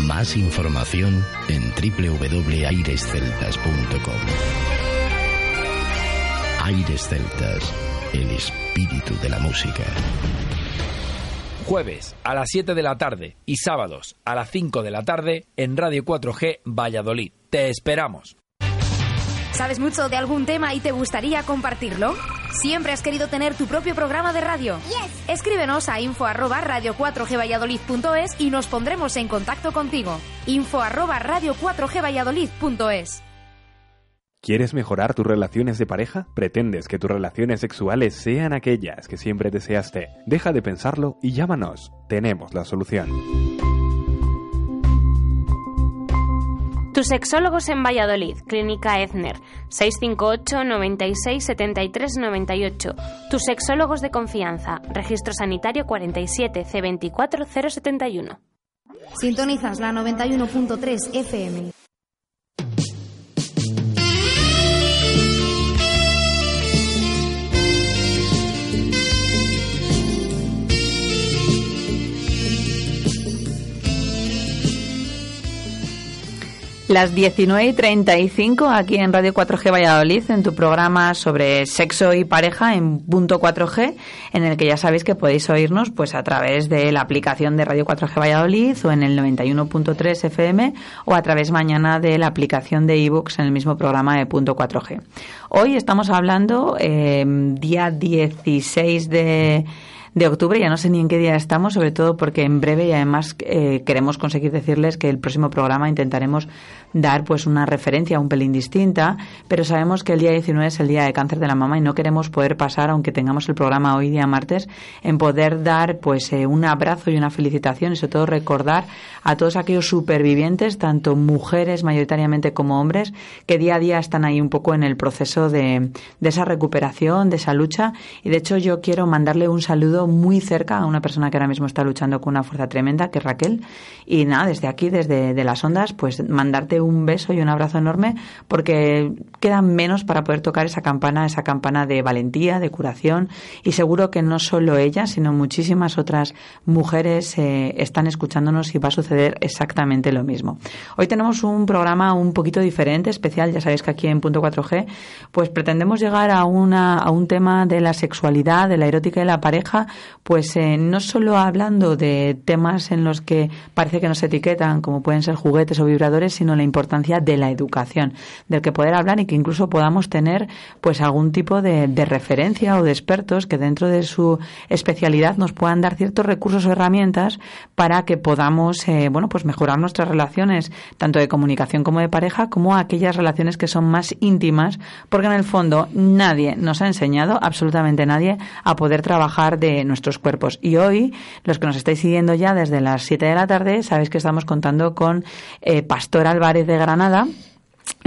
Más información en www.airesceltas.com. Aires Celtas, el espíritu de la música. Jueves a las 7 de la tarde y sábados a las 5 de la tarde en Radio 4G Valladolid. Te esperamos. ¿Sabes mucho de algún tema y te gustaría compartirlo? ¿Siempre has querido tener tu propio programa de radio? Escríbenos a info arroba radio 4G Valladolid.es y nos pondremos en contacto contigo. Info arroba radio 4G Valladolid.es ¿Quieres mejorar tus relaciones de pareja? ¿Pretendes que tus relaciones sexuales sean aquellas que siempre deseaste? Deja de pensarlo y llámanos. Tenemos la solución. Tus sexólogos en Valladolid, Clínica Ezner, 658 96 73 98. Tus sexólogos de confianza, Registro Sanitario 47 C24 071. Sintonizas la 91.3 FM. Las 19 y 35 aquí en Radio 4G Valladolid, en tu programa sobre sexo y pareja en punto 4G, en el que ya sabéis que podéis oírnos pues a través de la aplicación de Radio 4G Valladolid o en el 91.3 FM o a través mañana de la aplicación de ebooks en el mismo programa de punto 4G. Hoy estamos hablando eh, día 16 de de octubre, ya no sé ni en qué día estamos, sobre todo porque en breve y además eh, queremos conseguir decirles que el próximo programa intentaremos dar pues una referencia un pelín distinta, pero sabemos que el día 19 es el día de cáncer de la mama y no queremos poder pasar, aunque tengamos el programa hoy día martes, en poder dar pues eh, un abrazo y una felicitación y sobre todo recordar a todos aquellos supervivientes, tanto mujeres mayoritariamente como hombres, que día a día están ahí un poco en el proceso de, de esa recuperación, de esa lucha. Y de hecho yo quiero mandarle un saludo muy cerca a una persona que ahora mismo está luchando con una fuerza tremenda, que es Raquel, y nada, desde aquí, desde de las ondas, pues mandarte un beso y un abrazo enorme porque quedan menos para poder tocar esa campana, esa campana de valentía, de curación y seguro que no solo ella, sino muchísimas otras mujeres eh, están escuchándonos y va a suceder exactamente lo mismo. Hoy tenemos un programa un poquito diferente, especial, ya sabéis que aquí en Punto 4G, pues pretendemos llegar a, una, a un tema de la sexualidad, de la erótica y la pareja, pues eh, no solo hablando de temas en los que parece que nos etiquetan, como pueden ser juguetes o vibradores, sino la importancia de la educación, del que poder hablar y que incluso podamos tener pues algún tipo de, referencia o de expertos que dentro de su especialidad nos puedan dar ciertos recursos o herramientas para que podamos eh, bueno pues mejorar nuestras relaciones tanto de comunicación como de pareja como aquellas relaciones que son más íntimas porque en el fondo nadie nos ha enseñado absolutamente nadie a poder trabajar de nuestros cuerpos. Y hoy los que nos estáis siguiendo ya desde las 7 de la tarde sabéis que estamos contando con eh, Pastor Álvarez de Granada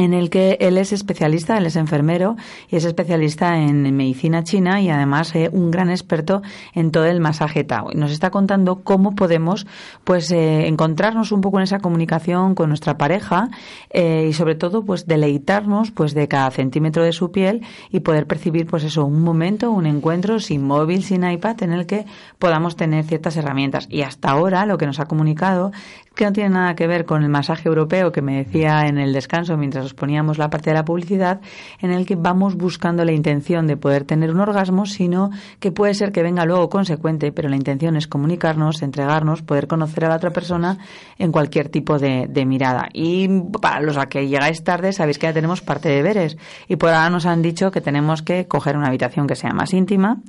en el que él es especialista, él es enfermero y es especialista en medicina china y además eh, un gran experto en todo el masaje Tao. Y nos está contando cómo podemos pues eh, encontrarnos un poco en esa comunicación con nuestra pareja eh, y sobre todo pues deleitarnos pues de cada centímetro de su piel y poder percibir pues eso, un momento, un encuentro sin móvil, sin iPad en el que podamos tener ciertas herramientas. Y hasta ahora lo que nos ha comunicado que no tiene nada que ver con el masaje europeo que me decía en el descanso mientras os poníamos la parte de la publicidad, en el que vamos buscando la intención de poder tener un orgasmo, sino que puede ser que venga luego consecuente, pero la intención es comunicarnos, entregarnos, poder conocer a la otra persona en cualquier tipo de, mirada. Y para los a que llegáis tarde, sabéis que ya tenemos parte de deberes. Y por ahora nos han dicho que tenemos que coger una habitación que sea más íntima,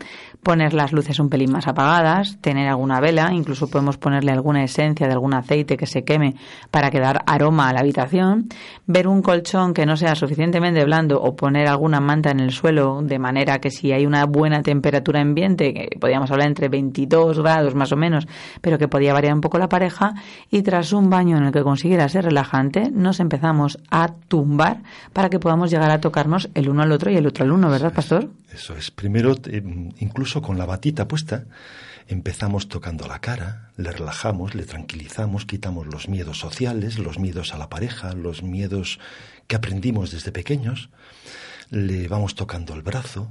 poner las luces un pelín más apagadas, tener alguna vela, incluso podemos ponerle alguna esencia de algún aceite que se queme para que dar aroma a la habitación, ver un colchón que no sea suficientemente blando o poner alguna manta en el suelo de manera que si hay una buena temperatura ambiente, que podríamos hablar entre 22 grados más o menos, pero que podía variar un poco la pareja, y tras un baño en el que consiguiera ser relajante, nos empezamos a tumbar para que podamos llegar a tocarnos el uno al otro y el otro al uno, ¿verdad, pastor? Eso es. Primero, eh, incluso con la batita puesta, empezamos tocando la cara, le relajamos, le tranquilizamos, quitamos los miedos sociales, los miedos a la pareja, los miedos que aprendimos desde pequeños, le vamos tocando el brazo,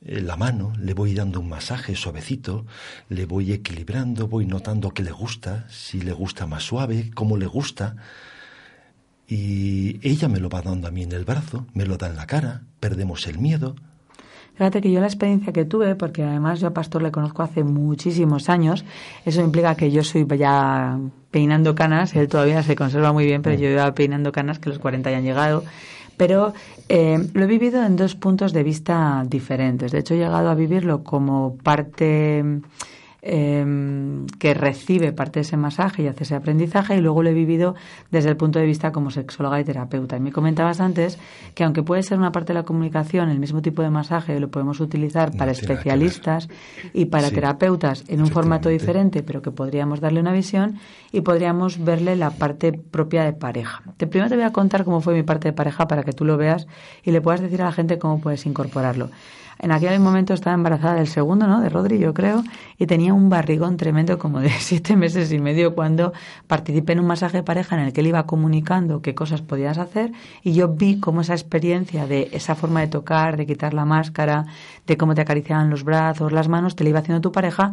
eh, la mano, le voy dando un masaje suavecito, le voy equilibrando, voy notando que le gusta, si le gusta más suave, cómo le gusta. Y ella me lo va dando a mí en el brazo, me lo da en la cara, perdemos el miedo. Fíjate que yo la experiencia que tuve, porque además yo a Pastor le conozco hace muchísimos años, eso implica que yo soy ya peinando canas, él todavía se conserva muy bien, pero yo iba peinando canas que los 40 ya han llegado pero eh, lo he vivido en dos puntos de vista diferentes. De hecho, he llegado a vivirlo como parte Em, que recibe parte de ese masaje y hace ese aprendizaje y luego lo he vivido desde el punto de vista como sexóloga y terapeuta. Y me comentabas antes que aunque puede ser una parte de la comunicación, el mismo tipo de masaje lo podemos utilizar para especialistas y para terapeutas en un formato diferente, pero que podríamos darle una visión y podríamos verle la parte propia de pareja. Primero te voy a contar cómo fue mi parte de pareja para que tú lo veas y le puedas decir a la gente cómo puedes incorporarlo. En aquel momento estaba embarazada del segundo, ¿no? De Rodri, yo creo, y tenía un barrigón tremendo como de siete meses y medio cuando participé en un masaje de pareja en el que él iba comunicando qué cosas podías hacer y yo vi cómo esa experiencia de esa forma de tocar, de quitar la máscara, de cómo te acariciaban los brazos, las manos, te lo iba haciendo tu pareja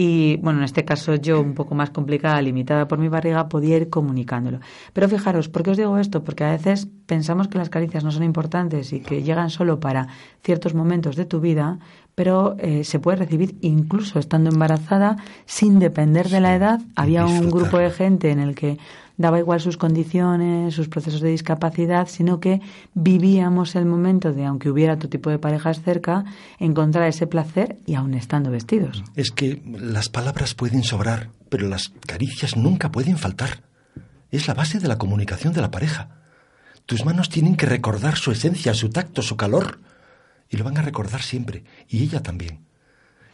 y bueno, en este caso yo un poco más complicada, limitada por mi barriga, podía ir comunicándolo. Pero fijaros, ¿por qué os digo esto? Porque a veces pensamos que las caricias no son importantes y que llegan solo para ciertos momentos de tu vida, pero eh, se puede recibir incluso estando embarazada sin depender de la edad. Había un grupo de gente en el que daba igual sus condiciones, sus procesos de discapacidad, sino que vivíamos el momento de, aunque hubiera otro tipo de parejas cerca, encontrar ese placer y aún estando vestidos. Es que las palabras pueden sobrar, pero las caricias nunca pueden faltar. Es la base de la comunicación de la pareja. Tus manos tienen que recordar su esencia, su tacto, su calor. Y lo van a recordar siempre. Y ella también.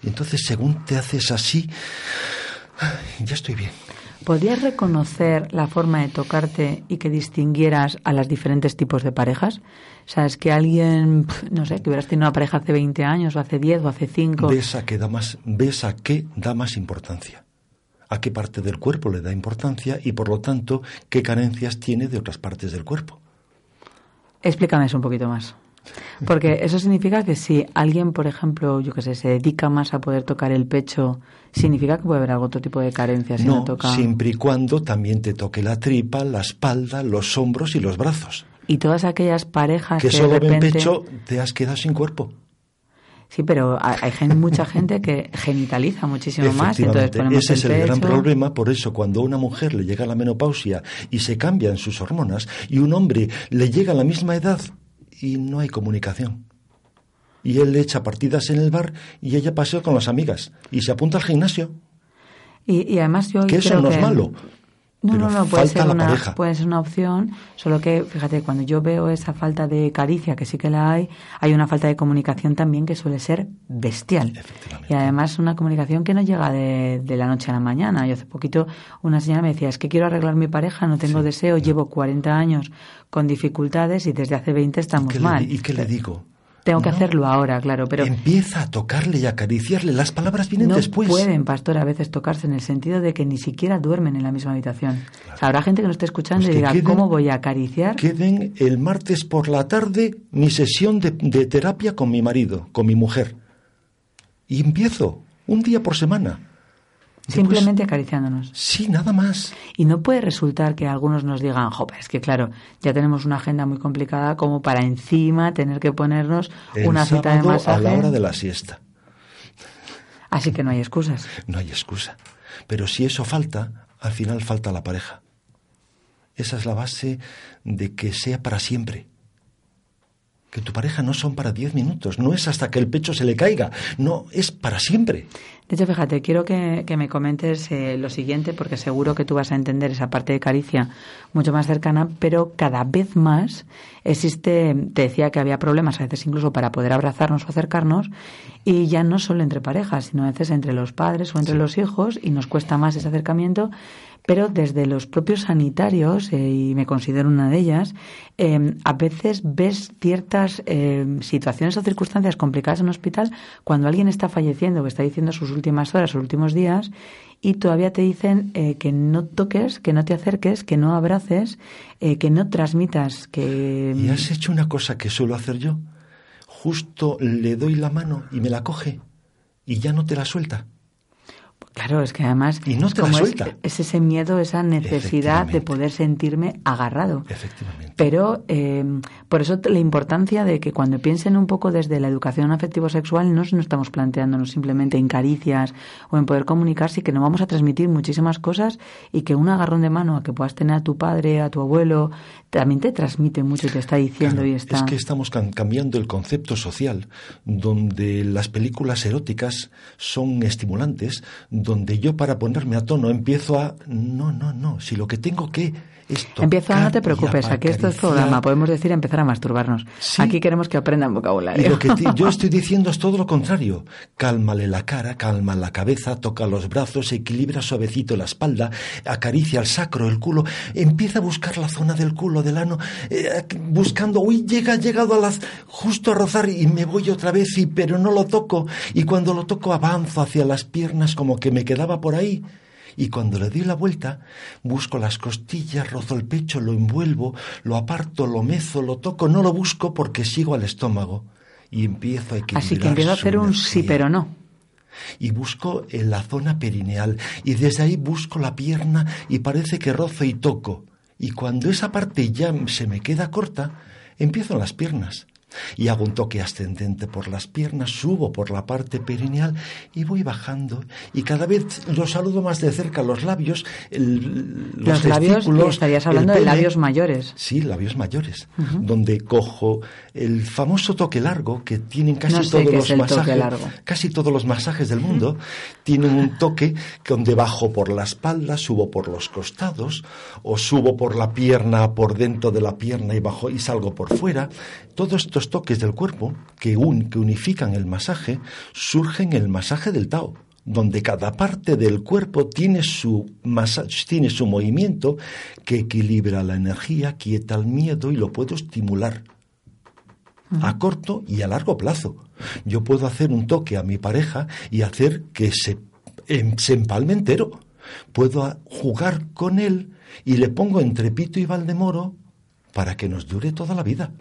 Entonces, según te haces así, ya estoy bien. ¿Podrías reconocer la forma de tocarte y que distinguieras a los diferentes tipos de parejas? ¿Sabes que alguien, no sé, que hubieras tenido una pareja hace 20 años o hace 10 o hace 5? Ves a qué da más, ves a qué da más importancia. A qué parte del cuerpo le da importancia y por lo tanto qué carencias tiene de otras partes del cuerpo. Explícame eso un poquito más. Porque eso significa que si alguien, por ejemplo, yo que sé, se dedica más a poder tocar el pecho, significa que puede haber algún otro tipo de carencia si no, toca. Siempre y cuando también te toque la tripa, la espalda, los hombros y los brazos. Y todas aquellas parejas que, solo ven pecho, te has quedado sin cuerpo. Sí, pero hay mucha gente que genitaliza muchísimo más. Entonces Ese es el, gran problema. Por eso, cuando a una mujer le llega la menopausia y se cambian sus hormonas, y un hombre le llega a la misma edad y no hay comunicación. Y él le echa partidas en el bar y ella pasea con las amigas y se apunta al gimnasio. Y, además yo que eso no es malo. No, no, no, puede ser, una, puede ser una opción, solo que, fíjate, cuando yo veo esa falta de caricia, que sí que la hay, hay una falta de comunicación también que suele ser bestial. Y además una comunicación que no llega de, la noche a la mañana. Yo hace poquito una señora me decía, es que quiero arreglar mi pareja, no tengo deseo, llevo 40 años con dificultades y desde hace 20 estamos mal. ¿Y qué le digo? Tengo que hacerlo ahora, claro, pero... Empieza a tocarle y acariciarle. Las palabras vienen no después. pueden, pastor, a veces tocarse en el sentido de que ni siquiera duermen en la misma habitación. habrá gente que nos esté escuchando pues y diga, ¿cómo voy a acariciar? Queden el martes por la tarde mi sesión de, de terapia con mi marido, con mi mujer. Y empiezo, un día por semana. Simplemente acariciándonos. Sí, nada más. Y no puede resultar que algunos nos digan, joder, es que claro, ya tenemos una agenda muy complicada como para encima tener que ponernos una cita de masaje. a la hora de la siesta. Así que no hay excusas. No hay excusa. Pero si eso falta, al final falta la pareja. Esa es la base de que sea para siempre. que tu pareja no son para 10 minutos, no es hasta que el pecho se le caiga, no, es para siempre. De hecho, fíjate, quiero que, que me comentes eh, lo siguiente, porque seguro que tú vas a entender esa parte de caricia mucho más cercana, pero cada vez más existe, te decía que había problemas a veces incluso para poder abrazarnos o acercarnos, y ya no solo entre parejas, sino a veces entre los padres o entre los hijos, y nos cuesta más ese acercamiento, pero desde los propios sanitarios, eh, y me considero una de ellas, eh, a veces ves ciertas eh, situaciones o circunstancias complicadas en un hospital cuando alguien está falleciendo, que está diciendo sus últimas horas, sus últimos días, y todavía te dicen que no toques, que no te acerques, que no abraces, que no transmitas, que... ¿Y has hecho una cosa que suelo hacer yo? Justo le doy la mano y me la coge y ya no te la suelta. Claro, es que además y no es, te como es, ese miedo, esa necesidad de poder sentirme agarrado. Efectivamente. Pero eh, por eso la importancia de que cuando piensen un poco desde la educación afectivo-sexual, no nos estamos planteándonos simplemente en caricias o en poder comunicar, sí que nos vamos a transmitir muchísimas cosas y que un agarrón de mano a que puedas tener a tu padre, a tu abuelo, también te transmite mucho te está diciendo Claro, y está... Es que estamos cam- cambiando el concepto social, donde las películas eróticas son estimulantes, donde yo para ponerme a tono empiezo a... No, no, no, si lo que tengo que es Empiezo a no te preocupes, aquí esto es programa, podemos decir empezar a masturbarnos. Aquí queremos que aprendan vocabulario. Y lo que te- yo estoy diciendo es todo lo contrario. Cálmale la cara, calma la cabeza, toca los brazos, equilibra suavecito la espalda, acaricia el sacro, el culo, empieza a buscar la zona del culo, del ano, eh, buscando, uy, llega, ha llegado a las, justo a rozar y me voy otra vez, y, pero no lo toco. Y cuando lo toco avanzo hacia las piernas como que me quedaba por ahí. Y cuando le doy la vuelta, busco las costillas, rozo el pecho, lo envuelvo, lo aparto, lo mezo, lo toco, no lo busco porque sigo al estómago. Y empiezo a equilibrar Así que empiezo a hacer un sí pero no. Y busco en la zona perineal. Y desde ahí busco la pierna y parece que rozo y toco. Y cuando esa parte ya se me queda corta, empiezo en las piernas. Y hago un toque ascendente por las piernas, subo por la parte perineal y voy bajando. Y cada vez lo saludo más de cerca, los labios, el- los, Los labios, estarías hablando de pene. labios mayores. Sí, labios mayores, donde cojo el famoso toque largo que tienen casi No sé todos los masajes, casi todos los masajes del mundo tienen un toque donde bajo por la espalda, subo por los costados o subo por la pierna por dentro de la pierna y bajo y salgo por fuera. Todos toques del cuerpo que un que unifican el masaje surgen en el masaje del Tao donde cada parte del cuerpo tiene su, masa- tiene su movimiento que equilibra la energía, quieta el miedo y lo puedo estimular a corto y a largo plazo. Yo puedo hacer un toque a mi pareja y hacer que se, em- se empalme entero. Puedo jugar con él y le pongo entre Pito y Valdemoro para que nos dure toda la vida.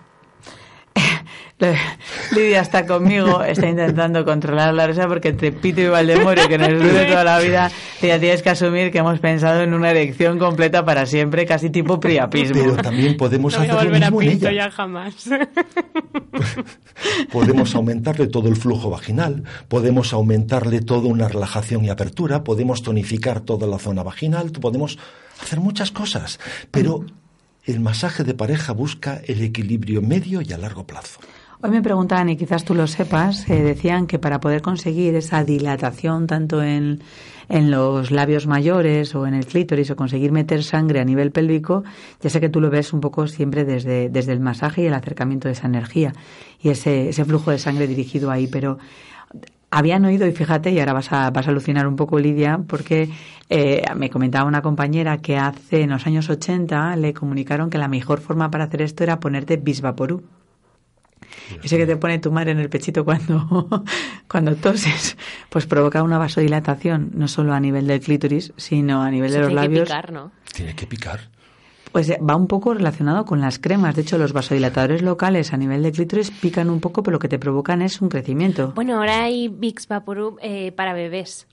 Lidia está conmigo, está intentando controlar la risa porque entre Pito y Valdemoro, que nos dure toda la vida, ya tienes que asumir que hemos pensado en una erección completa para siempre, casi tipo priapismo. Pero también podemos No voy a hacer lo volver a mismo en Pinto ella. ya jamás. Podemos aumentarle todo el flujo vaginal, podemos aumentarle toda una relajación y apertura, podemos tonificar toda la zona vaginal, podemos hacer muchas cosas, pero el masaje de pareja busca el equilibrio medio y a largo plazo. Hoy me preguntaban, y quizás tú lo sepas, eh, decían que para poder conseguir esa dilatación tanto en, en los labios mayores o en el clítoris o conseguir meter sangre a nivel pélvico, ya sé que tú lo ves un poco siempre desde, desde el masaje y el acercamiento de esa energía y ese, ese flujo de sangre dirigido ahí, pero habían oído, y fíjate, y ahora vas a, vas a alucinar un poco, Lidia, porque eh, me comentaba una compañera que hace en los años 80 le comunicaron que la mejor forma para hacer esto era ponerte bisvaporú. Ese que te pone tu madre en el pechito cuando, cuando toses, pues provoca una vasodilatación, no solo a nivel del clítoris, sino a nivel Eso de los tiene que labios. picar, ¿no? Tiene que picar. Pues eh, va un poco relacionado con las cremas. De hecho, los vasodilatadores locales a nivel de clítoris pican un poco, pero lo que te provocan es un crecimiento. Bueno, ahora hay Vicks Vaporub eh, para bebés.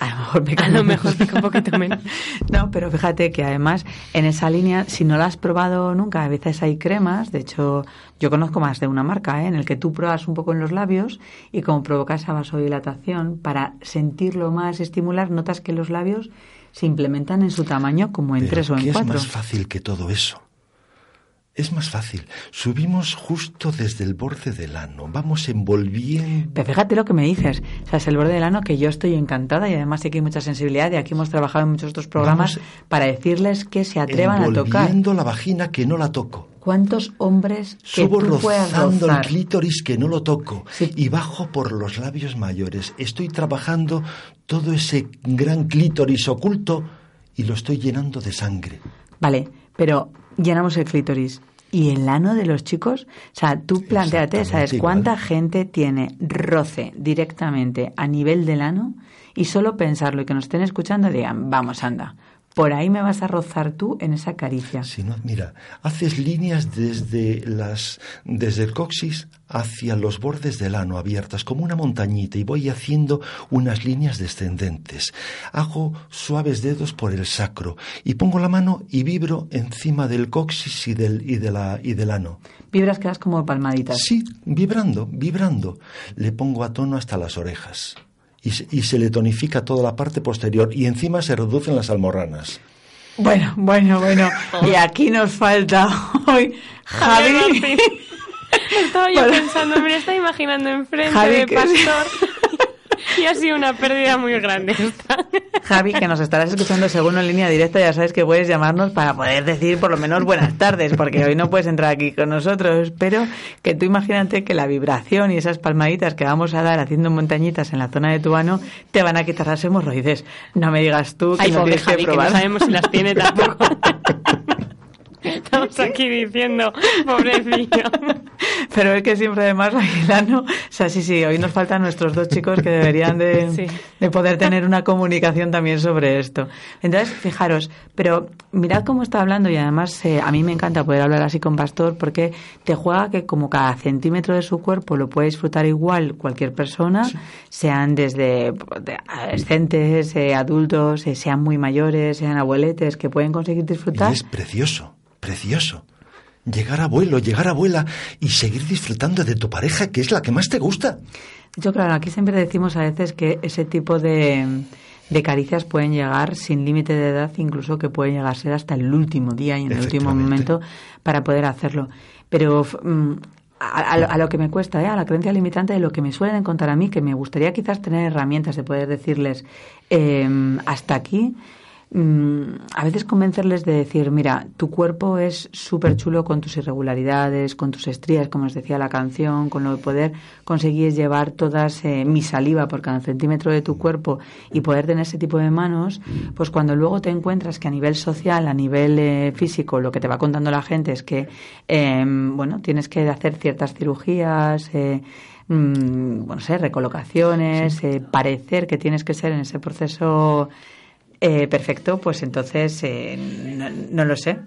A lo mejor pica A lo mejor un poquito menos. No, pero fíjate que además en esa línea, si no la has probado nunca, a veces hay cremas, de hecho yo conozco más de una marca, ¿eh? en el que tú pruebas un poco en los labios y como provoca esa vasodilatación, para sentirlo más, estimular, notas que los labios se implementan en su tamaño como en Pero tres o en ¿qué cuatro. es más fácil que todo eso? Es más fácil. Subimos justo desde el borde del ano. Vamos envolviendo. Pero fíjate lo que me dices. O sea, es el borde del ano que yo estoy encantada y además sí que hay mucha sensibilidad y aquí hemos trabajado en muchos otros programas para decirles que se atrevan a tocar. Envolviendo la vagina que no la toco. ¿Cuántos hombres que Subo tú rozando el clítoris que no lo toco y bajo por los labios mayores. Estoy trabajando todo ese gran clítoris oculto y lo estoy llenando de sangre. Vale, pero llenamos el clítoris. ¿Y el ano de los chicos? O sea, tú planteate, ¿sabes igual. cuánta gente tiene roce directamente a nivel del ano? Y solo pensarlo y que nos estén escuchando digan, vamos, anda, por ahí me vas a rozar tú en esa caricia. Si no, mira, haces líneas desde las desde el coxis hacia los bordes del ano abiertas como una montañita y voy haciendo unas líneas descendentes. Hago suaves dedos por el sacro y pongo la mano y vibro encima del coxis y del y de la y del ano. Vibras que das como palmaditas. Sí, vibrando, vibrando. Le pongo a tono hasta las orejas. Y se, y se le tonifica toda la parte posterior y encima se reducen las almorranas. Bueno, bueno, bueno. Y aquí nos falta hoy Javi. Javi Estaba yo Bueno. pensando, me lo estaba imaginando enfrente Javi, de que- Pastor. Y ha sido una pérdida muy grande esta. Javi, que nos estarás escuchando según en línea directa, ya sabes que puedes llamarnos para poder decir por lo menos buenas tardes, porque hoy no puedes entrar aquí con nosotros, pero que tú imagínate que la vibración y esas palmaditas que vamos a dar haciendo montañitas en la zona de tu ano te van a quitar las hemorroides. No me digas tú que Ay, no pobre tienes Javi, que que no probar. sabemos si las tiene tampoco. Estamos aquí diciendo, pobrecillo. Pero es que siempre además Aguilano, o sea, sí, sí, hoy nos faltan nuestros dos chicos que deberían de, Sí. de poder tener una comunicación también sobre esto. Entonces, fijaros, pero mirad cómo está hablando y además eh, a mí me encanta poder hablar así con Pastor porque te juega que como cada centímetro de su cuerpo lo puede disfrutar igual cualquier persona, sean desde de adolescentes, eh, adultos, eh, sean muy mayores, sean abueletes, que pueden conseguir disfrutar. Y es precioso, precioso. Llegar abuelo, llegar abuela y seguir disfrutando de tu pareja, que es la que más te gusta. Yo, claro, aquí siempre decimos a veces que ese tipo de, de caricias pueden llegar sin límite de edad, incluso que pueden llegar a ser hasta el último día y en el último momento para poder hacerlo. Pero mm, a, a lo que me cuesta, ¿eh? a la creencia limitante de lo que me suelen contar a mí, que me gustaría quizás tener herramientas de poder decirles eh, hasta aquí. Mm, a veces convencerles de decir, mira, tu cuerpo es súper chulo con tus irregularidades, con tus estrías, como os decía la canción, con lo de poder conseguir llevar todas eh, mi saliva por cada centímetro de tu cuerpo y poder tener ese tipo de manos, pues cuando luego te encuentras que a nivel social, a nivel eh, físico, lo que te va contando la gente es que, eh, bueno, tienes que hacer ciertas cirugías, eh, mm, bueno, sé, recolocaciones, eh, parecer que tienes que ser en ese proceso eh, perfecto, pues entonces eh, no, no lo sé.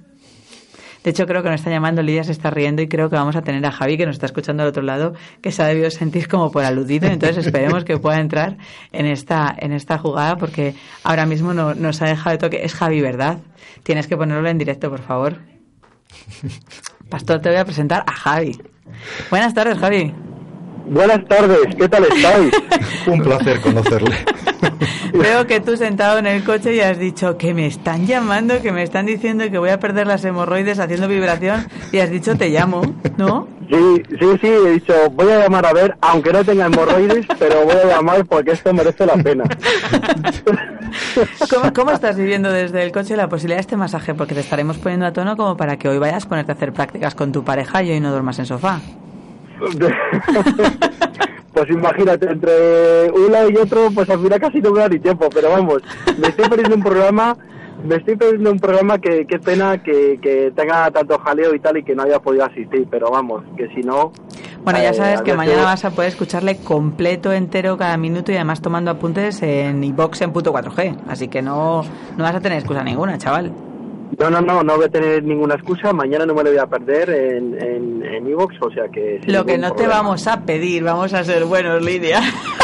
De hecho, creo que nos está llamando, Lidia se está riendo y creo que vamos a tener a Javi, que nos está escuchando al otro lado, que se ha debido sentir como por aludido. Entonces, esperemos que pueda entrar en esta, en esta jugada, porque ahora mismo no, nos ha dejado de toque. Es Javi, ¿verdad? Tienes que ponerlo en directo, por favor. Pastor, te voy a presentar a Javi. Buenas tardes, Javi. Buenas tardes, ¿qué tal estáis? Un placer conocerle. Veo que tú sentado en el coche y has dicho que me están llamando, que me están diciendo que voy a perder las hemorroides haciendo vibración y has dicho te llamo, ¿no? Sí, sí, sí, he dicho, voy a llamar a ver, aunque no tenga hemorroides, pero voy a llamar porque esto merece la pena. ¿Cómo, cómo estás viviendo desde el coche la posibilidad de este masaje? Porque te estaremos poniendo a tono como para que hoy vayas a ponerte a hacer prácticas con tu pareja y hoy no duermas en sofá. Pues imagínate, entre uno y otro, pues al final casi no me da ni tiempo, pero vamos, me estoy perdiendo un programa, me estoy perdiendo un programa que qué pena que, que tenga tanto jaleo y tal y que no haya podido asistir, pero vamos, que si no... Bueno, ya eh, sabes que mañana vas a poder escucharle completo, entero, cada minuto y además tomando apuntes en iBox en puto 4G. Así que no, no vas a tener excusa ninguna, chaval. No, no, no, no voy a tener ninguna excusa, mañana no me lo voy a perder en en en iVoox, o sea que... Lo que no te vamos a pedir, vamos a ser buenos, Lidia.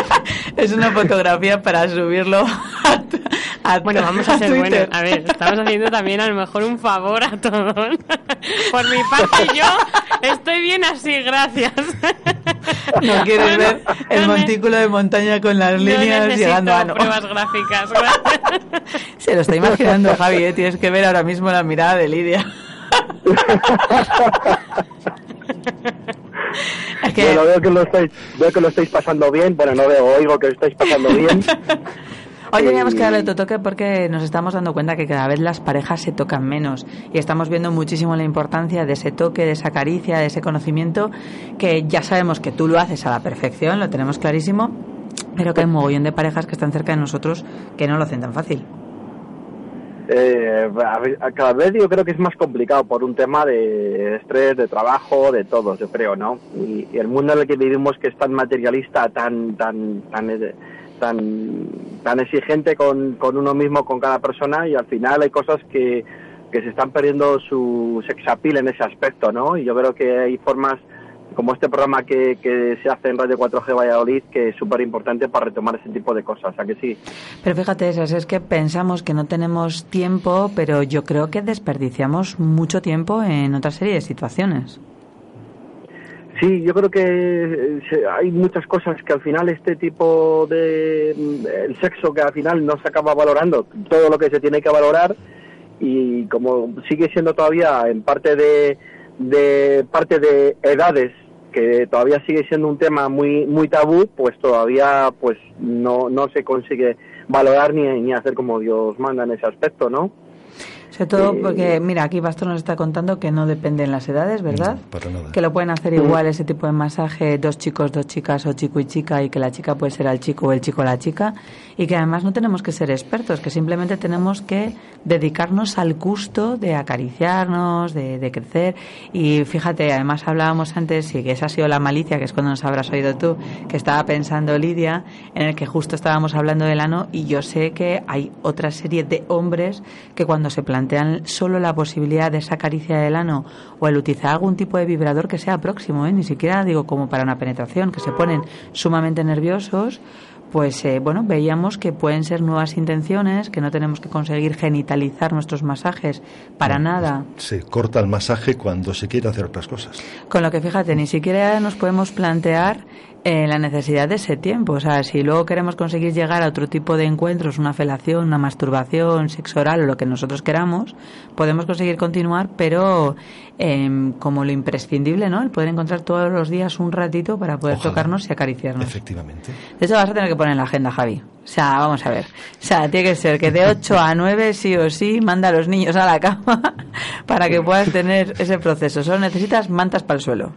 es una fotografía para subirlo a, tu- a Bueno, vamos a ser Twitter. buenos. A ver, estamos haciendo también a lo mejor un favor a todos. Por mi parte, yo estoy bien así, gracias. No quieres ver el No montículo de montaña con las no líneas llegando a no. pruebas gráficas. gracias. Se lo está imaginando Javi, ¿eh? tienes que ver ahora mismo la mirada de Lidia. Bueno, veo que, lo estáis, veo que lo estáis pasando bien. Bueno, no veo, oigo que lo estáis pasando bien. Hoy teníamos que darle otro toque porque nos estamos dando cuenta que cada vez las parejas se tocan menos y estamos viendo muchísimo la importancia de ese toque, de esa caricia, de ese conocimiento que ya sabemos que tú lo haces a la perfección, lo tenemos clarísimo, pero que hay un mogollón de parejas que están cerca de nosotros que no lo hacen tan fácil. Eh, cada vez yo creo que es más complicado por un tema de estrés, de trabajo, de todo, yo creo, ¿no? Y, el mundo en el que vivimos que es tan materialista, tan tan tan eh, tan, tan exigente con, con uno mismo, con cada persona, y al final hay cosas que, que se están perdiendo su sex appeal en ese aspecto, ¿no? Y yo creo que hay formas como este programa que, que se hace en Radio 4G Valladolid, que es súper importante para retomar ese tipo de cosas, ¿a que sí? Pero fíjate, esas es que pensamos que no tenemos tiempo, pero yo creo que desperdiciamos mucho tiempo en otra serie de situaciones. Sí, yo creo que eh, hay muchas cosas que al final este tipo de mm, el sexo que al final no se acaba valorando todo lo que se tiene que valorar y como sigue siendo todavía en parte de, de parte de edades que todavía sigue siendo un tema muy muy tabú, pues todavía pues no no se consigue valorar ni, ni hacer como Dios manda en ese aspecto, ¿no? Sobre todo Eh, porque, mira, aquí Bastos nos está contando que no dependen las edades, ¿verdad? Para nada. Que lo pueden hacer igual ese tipo de masaje dos chicos, dos chicas o chico y chica y que la chica puede ser al chico o el chico a la chica y que además no tenemos que ser expertos, que simplemente tenemos que dedicarnos al gusto de acariciarnos, de, de crecer y fíjate, además hablábamos antes y que esa ha sido la malicia, que es cuando nos habrás oído tú, que estaba pensando Lidia, en el que justo estábamos hablando del ano y yo sé que hay otra serie de hombres que cuando se plantean solo la posibilidad de esa caricia del ano o el utilizar algún tipo de vibrador que sea próximo, ¿eh? ni siquiera digo como para una penetración, que se ponen sumamente nerviosos, pues eh, bueno, veíamos que pueden ser nuevas intenciones, que no tenemos que conseguir genitalizar nuestros masajes para nada. Se corta el masaje cuando se quiere hacer otras cosas. Con lo que fíjate, ni siquiera nos podemos plantear eh, la necesidad de ese tiempo. O sea, si luego queremos conseguir llegar a otro tipo de encuentros, una felación, una masturbación, sexo oral o lo que nosotros queramos, podemos conseguir continuar, pero em, como lo imprescindible, ¿no? El poder encontrar todos los días un ratito para poder Ojalá. tocarnos y acariciarnos. Efectivamente. De hecho, vas a tener que poner en la agenda, Javi. O sea, vamos a ver. O sea, tiene que ser que de 8 a 9, sí o sí, manda a los niños a la cama para que puedas tener ese proceso. Solo necesitas mantas para el suelo.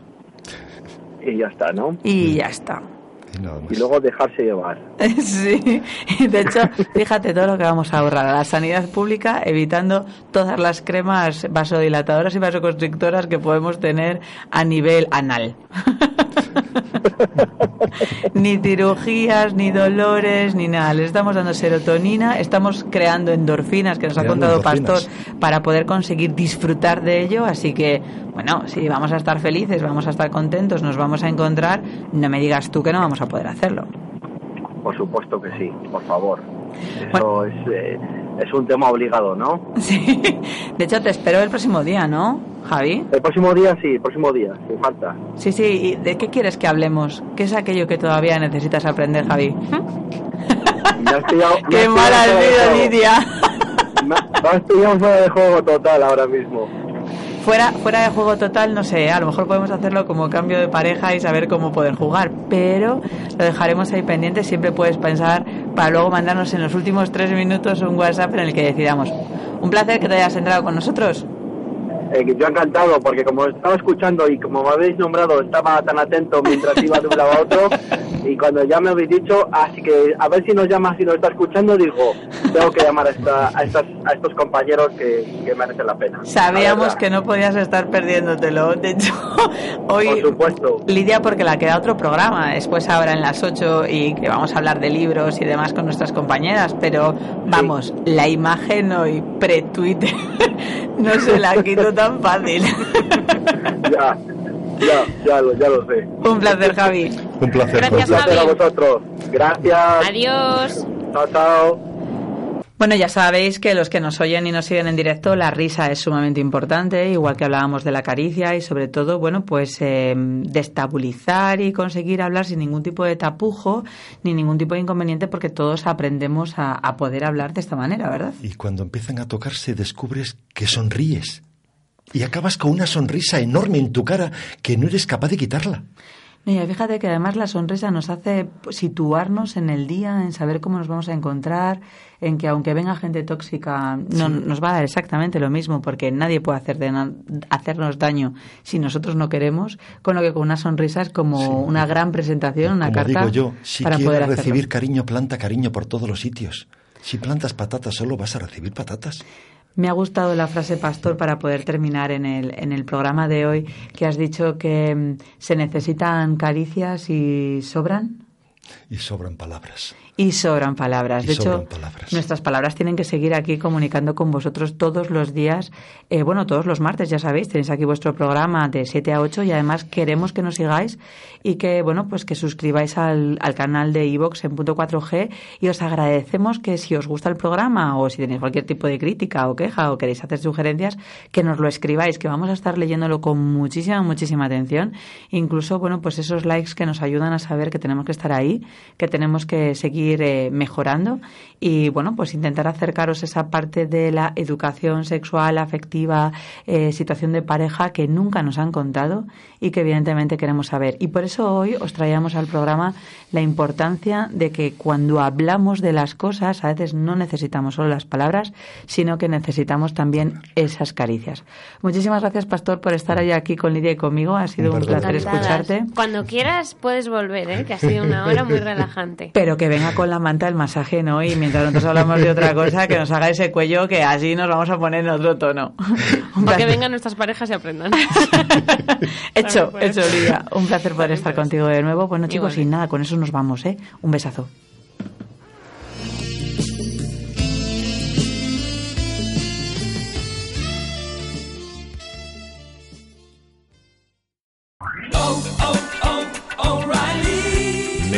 Y ya está, ¿no? Y ya está. Y. Y luego dejarse llevar. Sí, de hecho, fíjate todo lo que vamos a ahorrar a la sanidad pública evitando todas las cremas vasodilatadoras y vasoconstrictoras que podemos tener a nivel anal. ni cirugías, ni dolores, ni nada. Le estamos dando serotonina, estamos creando endorfinas que nos ha contado endorfinas. Pastor para poder conseguir disfrutar de ello. Así que, bueno, si vamos a estar felices, vamos a estar contentos, nos vamos a encontrar, no me digas tú que no vamos a poder hacerlo. Por supuesto que sí, por favor. Eso es, eh, es un tema obligado, ¿no? Sí. De hecho, te espero el próximo día, ¿no, Javi? El próximo día sí, el próximo día, sin falta. Sí, sí. ¿Y de qué quieres que hablemos? ¿Qué es aquello que todavía necesitas aprender, Javi? Me has pillado- me ¡Qué has mala has sido. Lidia! Me me has pillado fuera de juego total ahora mismo. Fuera, fuera de juego total, no sé, a lo mejor podemos hacerlo como cambio de pareja y saber cómo poder jugar, pero lo dejaremos ahí pendiente. Siempre puedes pensar para luego mandarnos en los últimos tres minutos un WhatsApp en el que decidamos. Un placer que te hayas entrado con nosotros. Eh, yo encantado, porque como estaba escuchando y como me habéis nombrado, estaba tan atento mientras iba de un lado a otro. Y cuando ya me habéis dicho, así que a ver si nos llama, si nos está escuchando, digo, tengo que llamar a, esta, a, estas, a estos compañeros que, que merecen la pena. Sabíamos La que no podías estar perdiéndotelo. De hecho, hoy Por supuesto. Lidia porque la queda otro programa. Después ahora en las 8 y que vamos a hablar de libros y demás con nuestras compañeras. Pero vamos, la imagen hoy pre-Twitter no se la quito tan fácil. Ya, ya, ya, lo, ya lo sé. Un placer, Javi. Un placer. Gracias, Un placer a Javi. vosotros. Gracias. Adiós. Chao, chao. Bueno, ya sabéis que los que nos oyen y nos siguen en directo, la risa es sumamente importante, igual que hablábamos de la caricia y sobre todo, bueno, pues eh, destabilizar y conseguir hablar sin ningún tipo de tapujo ni ningún tipo de inconveniente porque todos aprendemos a, a poder hablar de esta manera, ¿verdad? Y cuando empiezan a tocarse descubres que sonríes. Y acabas con una sonrisa enorme en tu cara que no eres capaz de quitarla. Mira, fíjate que además la sonrisa nos hace situarnos en el día, en saber cómo nos vamos a encontrar, en que aunque venga gente tóxica, no, nos va a dar exactamente lo mismo, porque nadie puede hacer de hacernos daño si nosotros no queremos, con lo que con una sonrisa es como una gran presentación, una Como carta digo yo, si para quieres poder hacerlo. recibir cariño, planta cariño por todos los sitios. Si plantas patatas, solo vas a recibir patatas. Me ha gustado la frase, Pastor, para poder terminar en el, en el programa de hoy, que has dicho que mm, se necesitan caricias y sobran. Y sobran palabras. Y sobran palabras. Y de sobran hecho, palabras. nuestras palabras tienen que seguir aquí comunicando con vosotros todos los días. Eh, bueno, todos los martes, ya sabéis, tenéis aquí vuestro programa de 7 a 8 y además queremos que nos sigáis y que, bueno, pues que suscribáis al, al canal de iVox en punto 4G y os agradecemos que si os gusta el programa o si tenéis cualquier tipo de crítica o queja o queréis hacer sugerencias, que nos lo escribáis, que vamos a estar leyéndolo con muchísima, muchísima atención. Incluso, bueno, pues esos likes que nos ayudan a saber que tenemos que estar ahí, que tenemos que seguir eh, mejorando y, bueno, pues intentar acercaros esa parte de la educación sexual, afectiva, eh, situación de pareja que nunca nos han contado y que evidentemente queremos saber. Y por eso hoy os traíamos al programa la importancia de que cuando hablamos de las cosas, a veces no necesitamos solo las palabras, sino que necesitamos también esas caricias. Muchísimas gracias, Pastor, por estar hoy aquí con Lidia y conmigo. Ha sido un, placer escucharte. Cuando quieras puedes volver, ¿eh? que ha sido una hora muy relajante. Pero que venga con la manta del masaje, ¿no? Y mientras nosotros hablamos de otra cosa, que nos haga ese cuello que así nos vamos a poner en otro tono. Para que vengan nuestras parejas y aprendan. Hecho, También hecho. Lidia. Un placer poder estar contigo de nuevo. Bueno, chicos, y nada, con eso nos vamos, ¿eh? Un besazo.